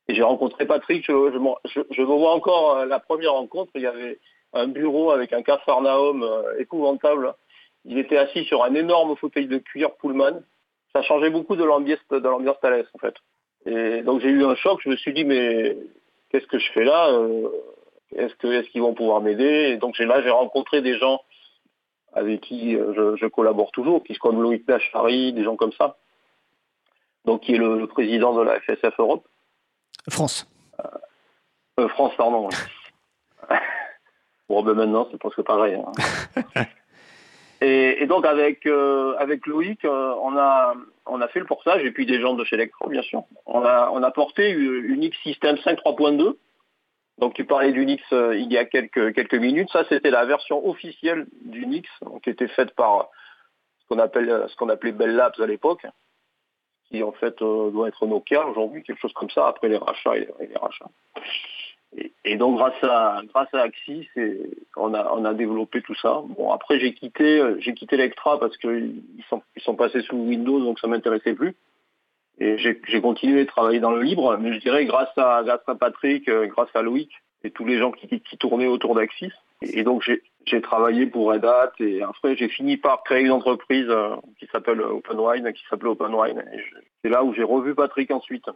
Et j'ai rencontré Patrick, je, je, me vois encore la première rencontre, il y avait un bureau avec un capharnaüm épouvantable. Il était assis sur un énorme fauteuil de cuir Pullman. Ça changeait beaucoup de l'ambiance de Thales en fait. Et donc j'ai eu un choc, je me suis dit mais qu'est-ce que je fais là Est-ce qu'ils vont pouvoir m'aider? Et donc là j'ai rencontré des gens avec qui euh, je, collabore toujours, qui comme Loïc Lachary, des gens comme ça. Donc qui est le, président de la FSF Europe. France. Euh, euh, France, pardon. (laughs) bon, ben maintenant, c'est presque pareil. Hein. (laughs) et, donc avec avec Loïc, on a on a fait le portage et puis des gens de chez Electro, bien sûr. On a on a porté Unix System 5 3.2 donc tu parlais d'Unix euh, il y a quelques, quelques minutes. Ça, c'était la version officielle d'Unix, qui était faite par ce qu'on appelle euh, ce qu'on appelait Bell Labs à l'époque, qui en fait euh, doit être Nokia aujourd'hui, quelque chose comme ça, après les rachats et les, rachats. Et, donc grâce à grâce à Axis, on a on a développé tout ça. Bon après j'ai quitté j'ai quitté Electra parce qu'ils sont ils sont passés sous Windows, donc ça m'intéressait plus. Et j'ai continué à travailler dans le libre, mais je dirais grâce à, grâce à Patrick, euh, grâce à Loïc et tous les gens qui, qui tournaient autour d'Axis. Et, donc j'ai travaillé pour Red Hat et après j'ai fini par créer une entreprise euh, qui s'appelle OpenWine, qui s'appelait OpenWine. C'est là où j'ai revu Patrick ensuite.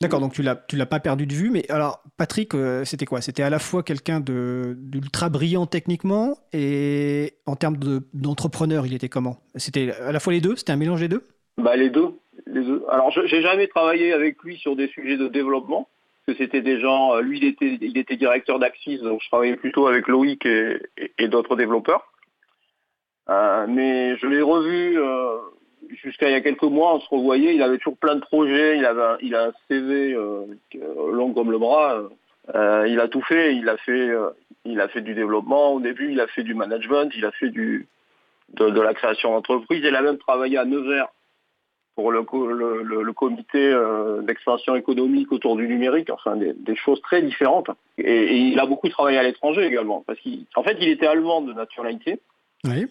D'accord, donc tu l'as tu l'as pas perdu de vue, mais alors Patrick, euh, c'était quoi? C'était à la fois quelqu'un de d'ultra brillant techniquement et en termes d'entrepreneur, il était comment? C'était à la fois les deux? C'était un mélange des deux? Bah les deux, les deux. Alors j'ai jamais travaillé avec lui sur des sujets de développement, parce que c'était des gens. Euh, lui, il était directeur d'Axis, donc je travaillais plutôt avec Loïc et, d'autres développeurs. Euh, mais je l'ai revu jusqu'à il y a quelques mois, on se revoyait, il avait toujours plein de projets, il avait il a un CV euh, long comme le bras. Euh, il a tout fait, il a fait, euh, il a fait du développement au début, il a fait du management, il a fait du de, la création d'entreprise, il a même travaillé à Nevers pour le, le, comité d'expansion économique autour du numérique, enfin des, choses très différentes. Et, il a beaucoup travaillé à l'étranger également, parce qu'en fait il était allemand de nationalité. Oui.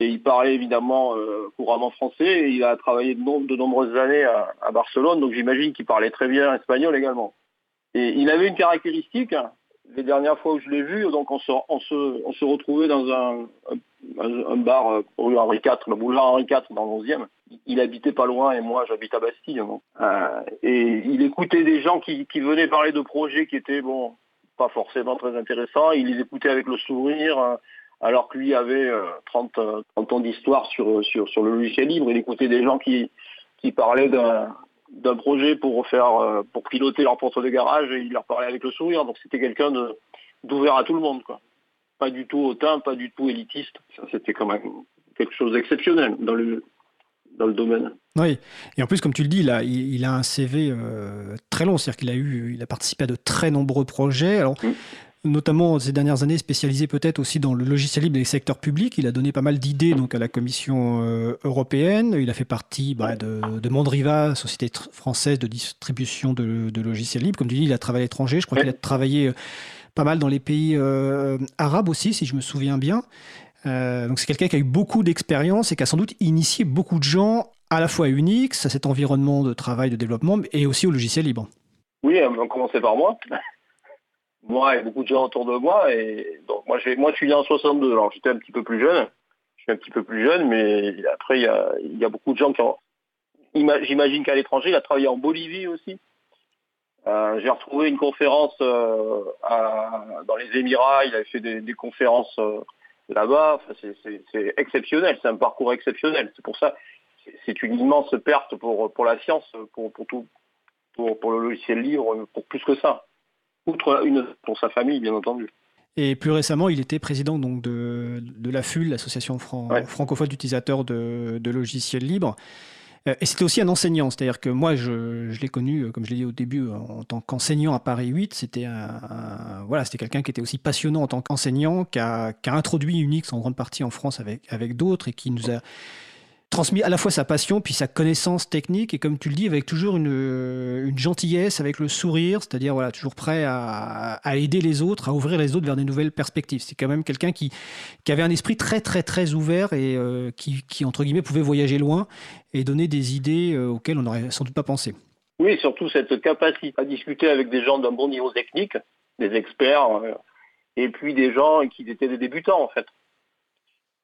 Et il parlait évidemment euh, couramment français et il a travaillé de, de nombreuses années à, Barcelone, donc j'imagine qu'il parlait très bien espagnol également. Et il avait une caractéristique, les dernières fois où je l'ai vu, donc on se, retrouvait dans un, bar euh, rue Henri IV, le boulevard Henri IV dans le 11e. Il habitait pas loin et moi j'habite à Bastille. Euh, et il écoutait des gens qui, venaient parler de projets qui étaient bon pas forcément très intéressants. Il les écoutait avec le sourire alors que lui avait 30, euh, 30 euh, ans d'histoire sur le logiciel libre. Il écoutait des gens qui, qui parlaient d'un projet pour faire euh, pour piloter leur porte de garage et il leur parlait avec le sourire. Donc c'était quelqu'un d'ouvert à tout le monde, quoi. Pas du tout hautain, pas du tout élitiste. C'était quand même quelque chose d'exceptionnel dans le dans le domaine. Oui, et en plus, comme tu le dis, il a, il, a un CV très long, c'est-à-dire qu'il a eu, il a participé à de très nombreux projets. Alors, mm notamment ces dernières années spécialisé peut-être aussi dans le logiciel libre et les secteurs publics. Il a donné pas mal d'idées donc à la Commission euh, européenne. Il a fait partie bah, de, de, Mandriva, société française de distribution de, logiciels libres. Comme tu dis, il a travaillé à l'étranger. Je crois qu'il a travaillé euh, pas mal dans les pays euh, arabes aussi, si je me souviens bien. donc c'est quelqu'un qui a eu beaucoup d'expérience et qui a sans doute initié beaucoup de gens à la fois à Unix, à cet environnement de travail, de développement, et aussi au logiciel libre. Oui, on commencer par moi moi et beaucoup de gens autour de moi. Et donc moi, moi je suis né en 62, alors j'étais un petit peu plus jeune. Je suis un petit peu plus jeune, mais après, il y a, il y a beaucoup de gens qui ont... J'imagine qu'à l'étranger, il a travaillé en Bolivie aussi. Euh, j'ai retrouvé une conférence euh, dans les Émirats, il avait fait des, conférences euh, là-bas. C'est exceptionnel, c'est un parcours exceptionnel. C'est pour ça, c'est une immense perte pour, pour la science, pour, pour tout, pour, pour le logiciel libre, pour plus que ça outre une pour sa famille, bien entendu. Et plus récemment, il était président donc de, de l'AFUL, l'association francophone d'utilisateurs de, logiciels libres. Euh, et c'était aussi un enseignant, c'est-à-dire que moi, je, je l'ai connu, euh, comme je l'ai dit au début, en tant qu'enseignant à Paris 8. C'était un, voilà, c'était quelqu'un qui était aussi passionnant en tant qu'enseignant, qui a, qui a, introduit Unix en grande partie en France avec, avec d'autres et qui nous a transmis à la fois sa passion puis sa connaissance technique et comme tu le dis avec toujours une, une gentillesse avec le sourire c'est-à-dire voilà toujours prêt à, aider les autres à ouvrir les autres vers des nouvelles perspectives. C'est quand même quelqu'un qui, qui avait un esprit très très très ouvert et euh, qui, qui, entre guillemets pouvait voyager loin et donner des idées euh, auxquelles on n'aurait sans doute pas pensé. Oui surtout cette capacité à discuter avec des gens d'un bon niveau technique des experts euh, et puis des gens qui étaient des débutants en fait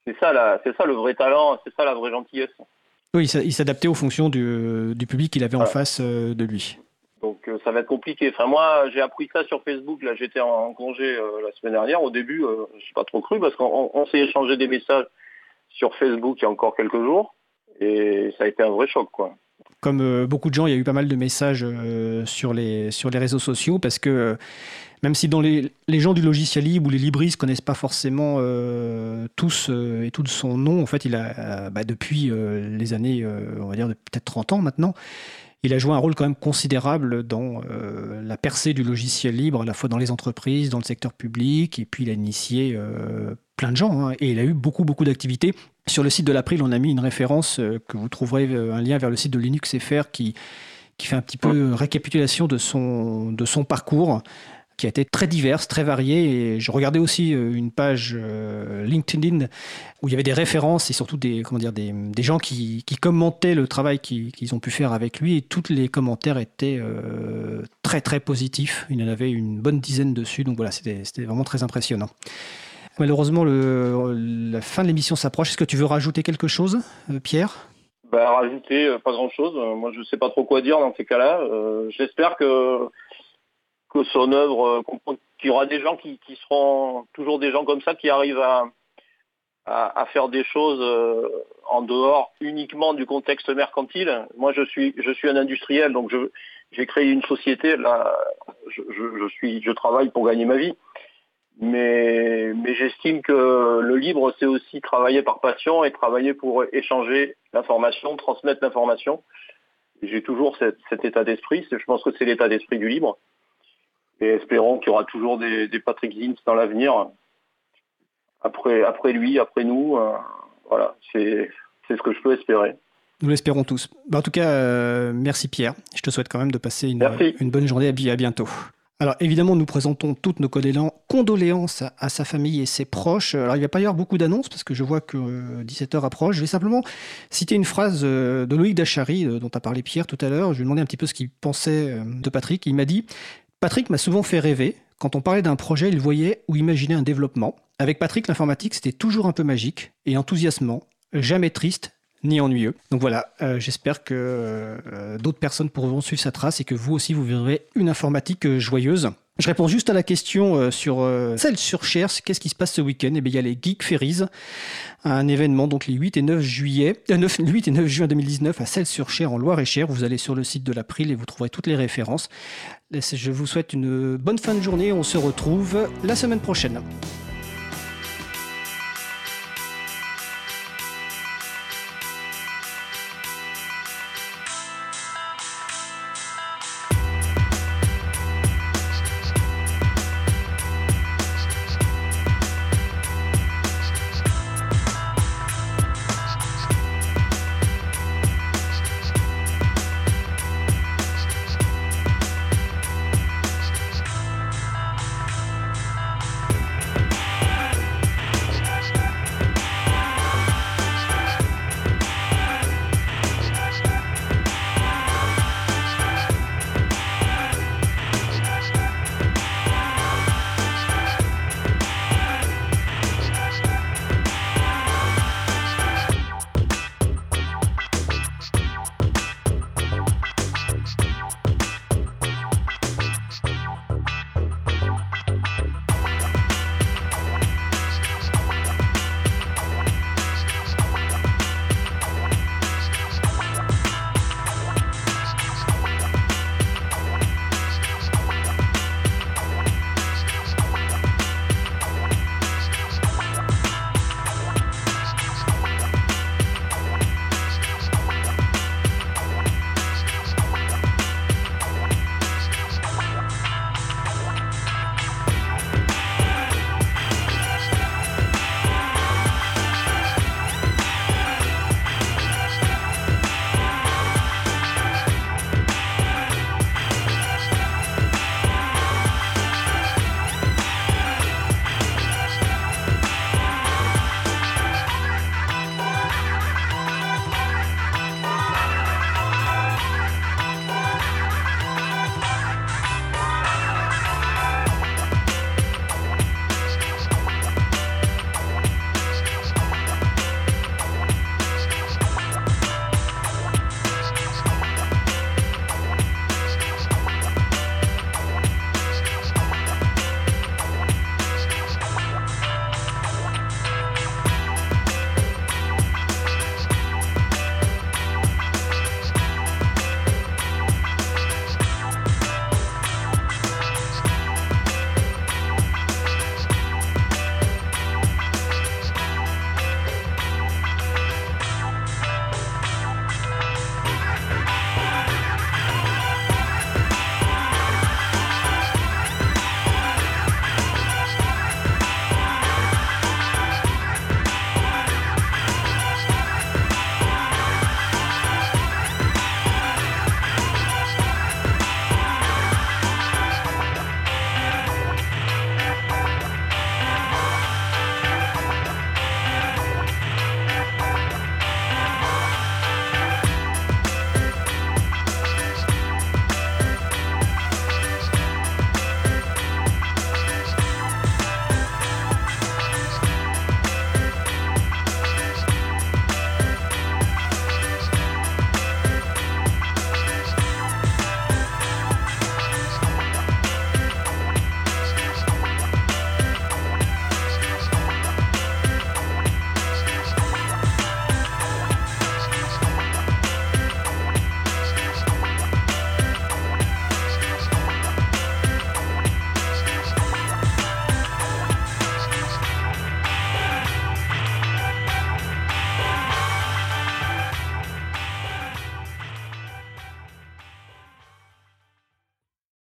c'est ça, c'est ça le vrai talent, c'est ça la vraie gentillesse. Oui, il s'adaptait aux fonctions du, public qu'il avait en face euh, de lui. Donc euh, ça va être compliqué. Enfin moi j'ai appris ça sur Facebook. Là j'étais en congé euh, la semaine dernière. Au début je suis pas trop cru parce qu'on s'est échangé des messages sur Facebook il y a encore quelques jours et ça a été un vrai choc quoi. Comme beaucoup de gens, il y a eu pas mal de messages sur les sur les réseaux sociaux parce que même si dans les, les, gens du logiciel libre ou les libristes connaissent pas forcément euh, tous euh, et tout son nom, en fait, il a, euh, bah, depuis les années, on va dire peut-être 30 ans maintenant, il a joué un rôle quand même considérable dans la percée du logiciel libre, à la fois dans les entreprises, dans le secteur public, et puis il a initié plein de gens, hein, et il a eu beaucoup, beaucoup d'activités. Sur le site de l'April, on a mis une référence que vous trouverez, un lien vers le site de Linux FR qui, qui fait un petit peu récapitulation de son, de son parcours qui a été très diverse, très variée. Et je regardais aussi euh, une page euh, LinkedIn où il y avait des références et surtout des, comment dire, des, gens qui, commentaient le travail qu'ils ont pu faire avec lui. Et tous les commentaires étaient euh, très très positifs. Il en avait une bonne dizaine dessus. Donc voilà, c'était vraiment très impressionnant. Malheureusement, la fin de l'émission s'approche. Est-ce que tu veux rajouter quelque chose, Pierre? Bah, rajouter pas grand chose. Moi, je sais pas trop quoi dire dans ces cas-là. J'espère que que son œuvre, qu'il y aura des gens qui, qui, seront toujours des gens comme ça qui arrivent à, à, faire des choses euh, en dehors uniquement du contexte mercantile. Moi, je suis, je suis un industriel, donc j'ai créé une société. Là, je, je, suis, je travaille pour gagner ma vie. Mais, mais j'estime que le libre, c'est aussi travailler par passion et travailler pour échanger l'information, transmettre l'information. J'ai toujours cet état d'esprit. Je pense que c'est l'état d'esprit du libre. Et espérons qu'il y aura toujours des, des Patrick Zins dans l'avenir après, après lui, après nous. Euh, voilà, c'est ce que je peux espérer. Nous l'espérons tous. Bah, en tout cas, euh, merci Pierre. Je te souhaite quand même de passer une, une bonne journée. À bientôt. Alors évidemment, nous présentons toutes nos condoléances à, sa famille et ses proches. Alors il va pas y avoir beaucoup d'annonces parce que je vois que 17h euh, approche. Je vais simplement citer une phrase de Loïc Dachary dont a parlé Pierre tout à l'heure. Je lui ai demandé un petit peu ce qu'il pensait de Patrick. Il m'a dit Patrick m'a souvent fait rêver. Quand on parlait d'un projet, il voyait ou imaginait un développement. Avec Patrick, l'informatique, c'était toujours un peu magique et enthousiasmant, jamais triste ni ennuyeux. Donc voilà, euh, j'espère que euh, d'autres personnes pourront suivre sa trace et que vous aussi, vous verrez une informatique euh, joyeuse. Je réponds juste à la question sur celle sur Chers. Qu'est-ce qui se passe ce week-end? Eh bien, il y a les Geek Ferries, un événement donc les 8 et 9 juillet, 9, 8 et 9 juin 2019 à Celles-sur-Cher en Loire-et-Cher. Vous allez sur le site de l'April et vous trouverez toutes les références. Je vous souhaite une bonne fin de journée. On se retrouve la semaine prochaine.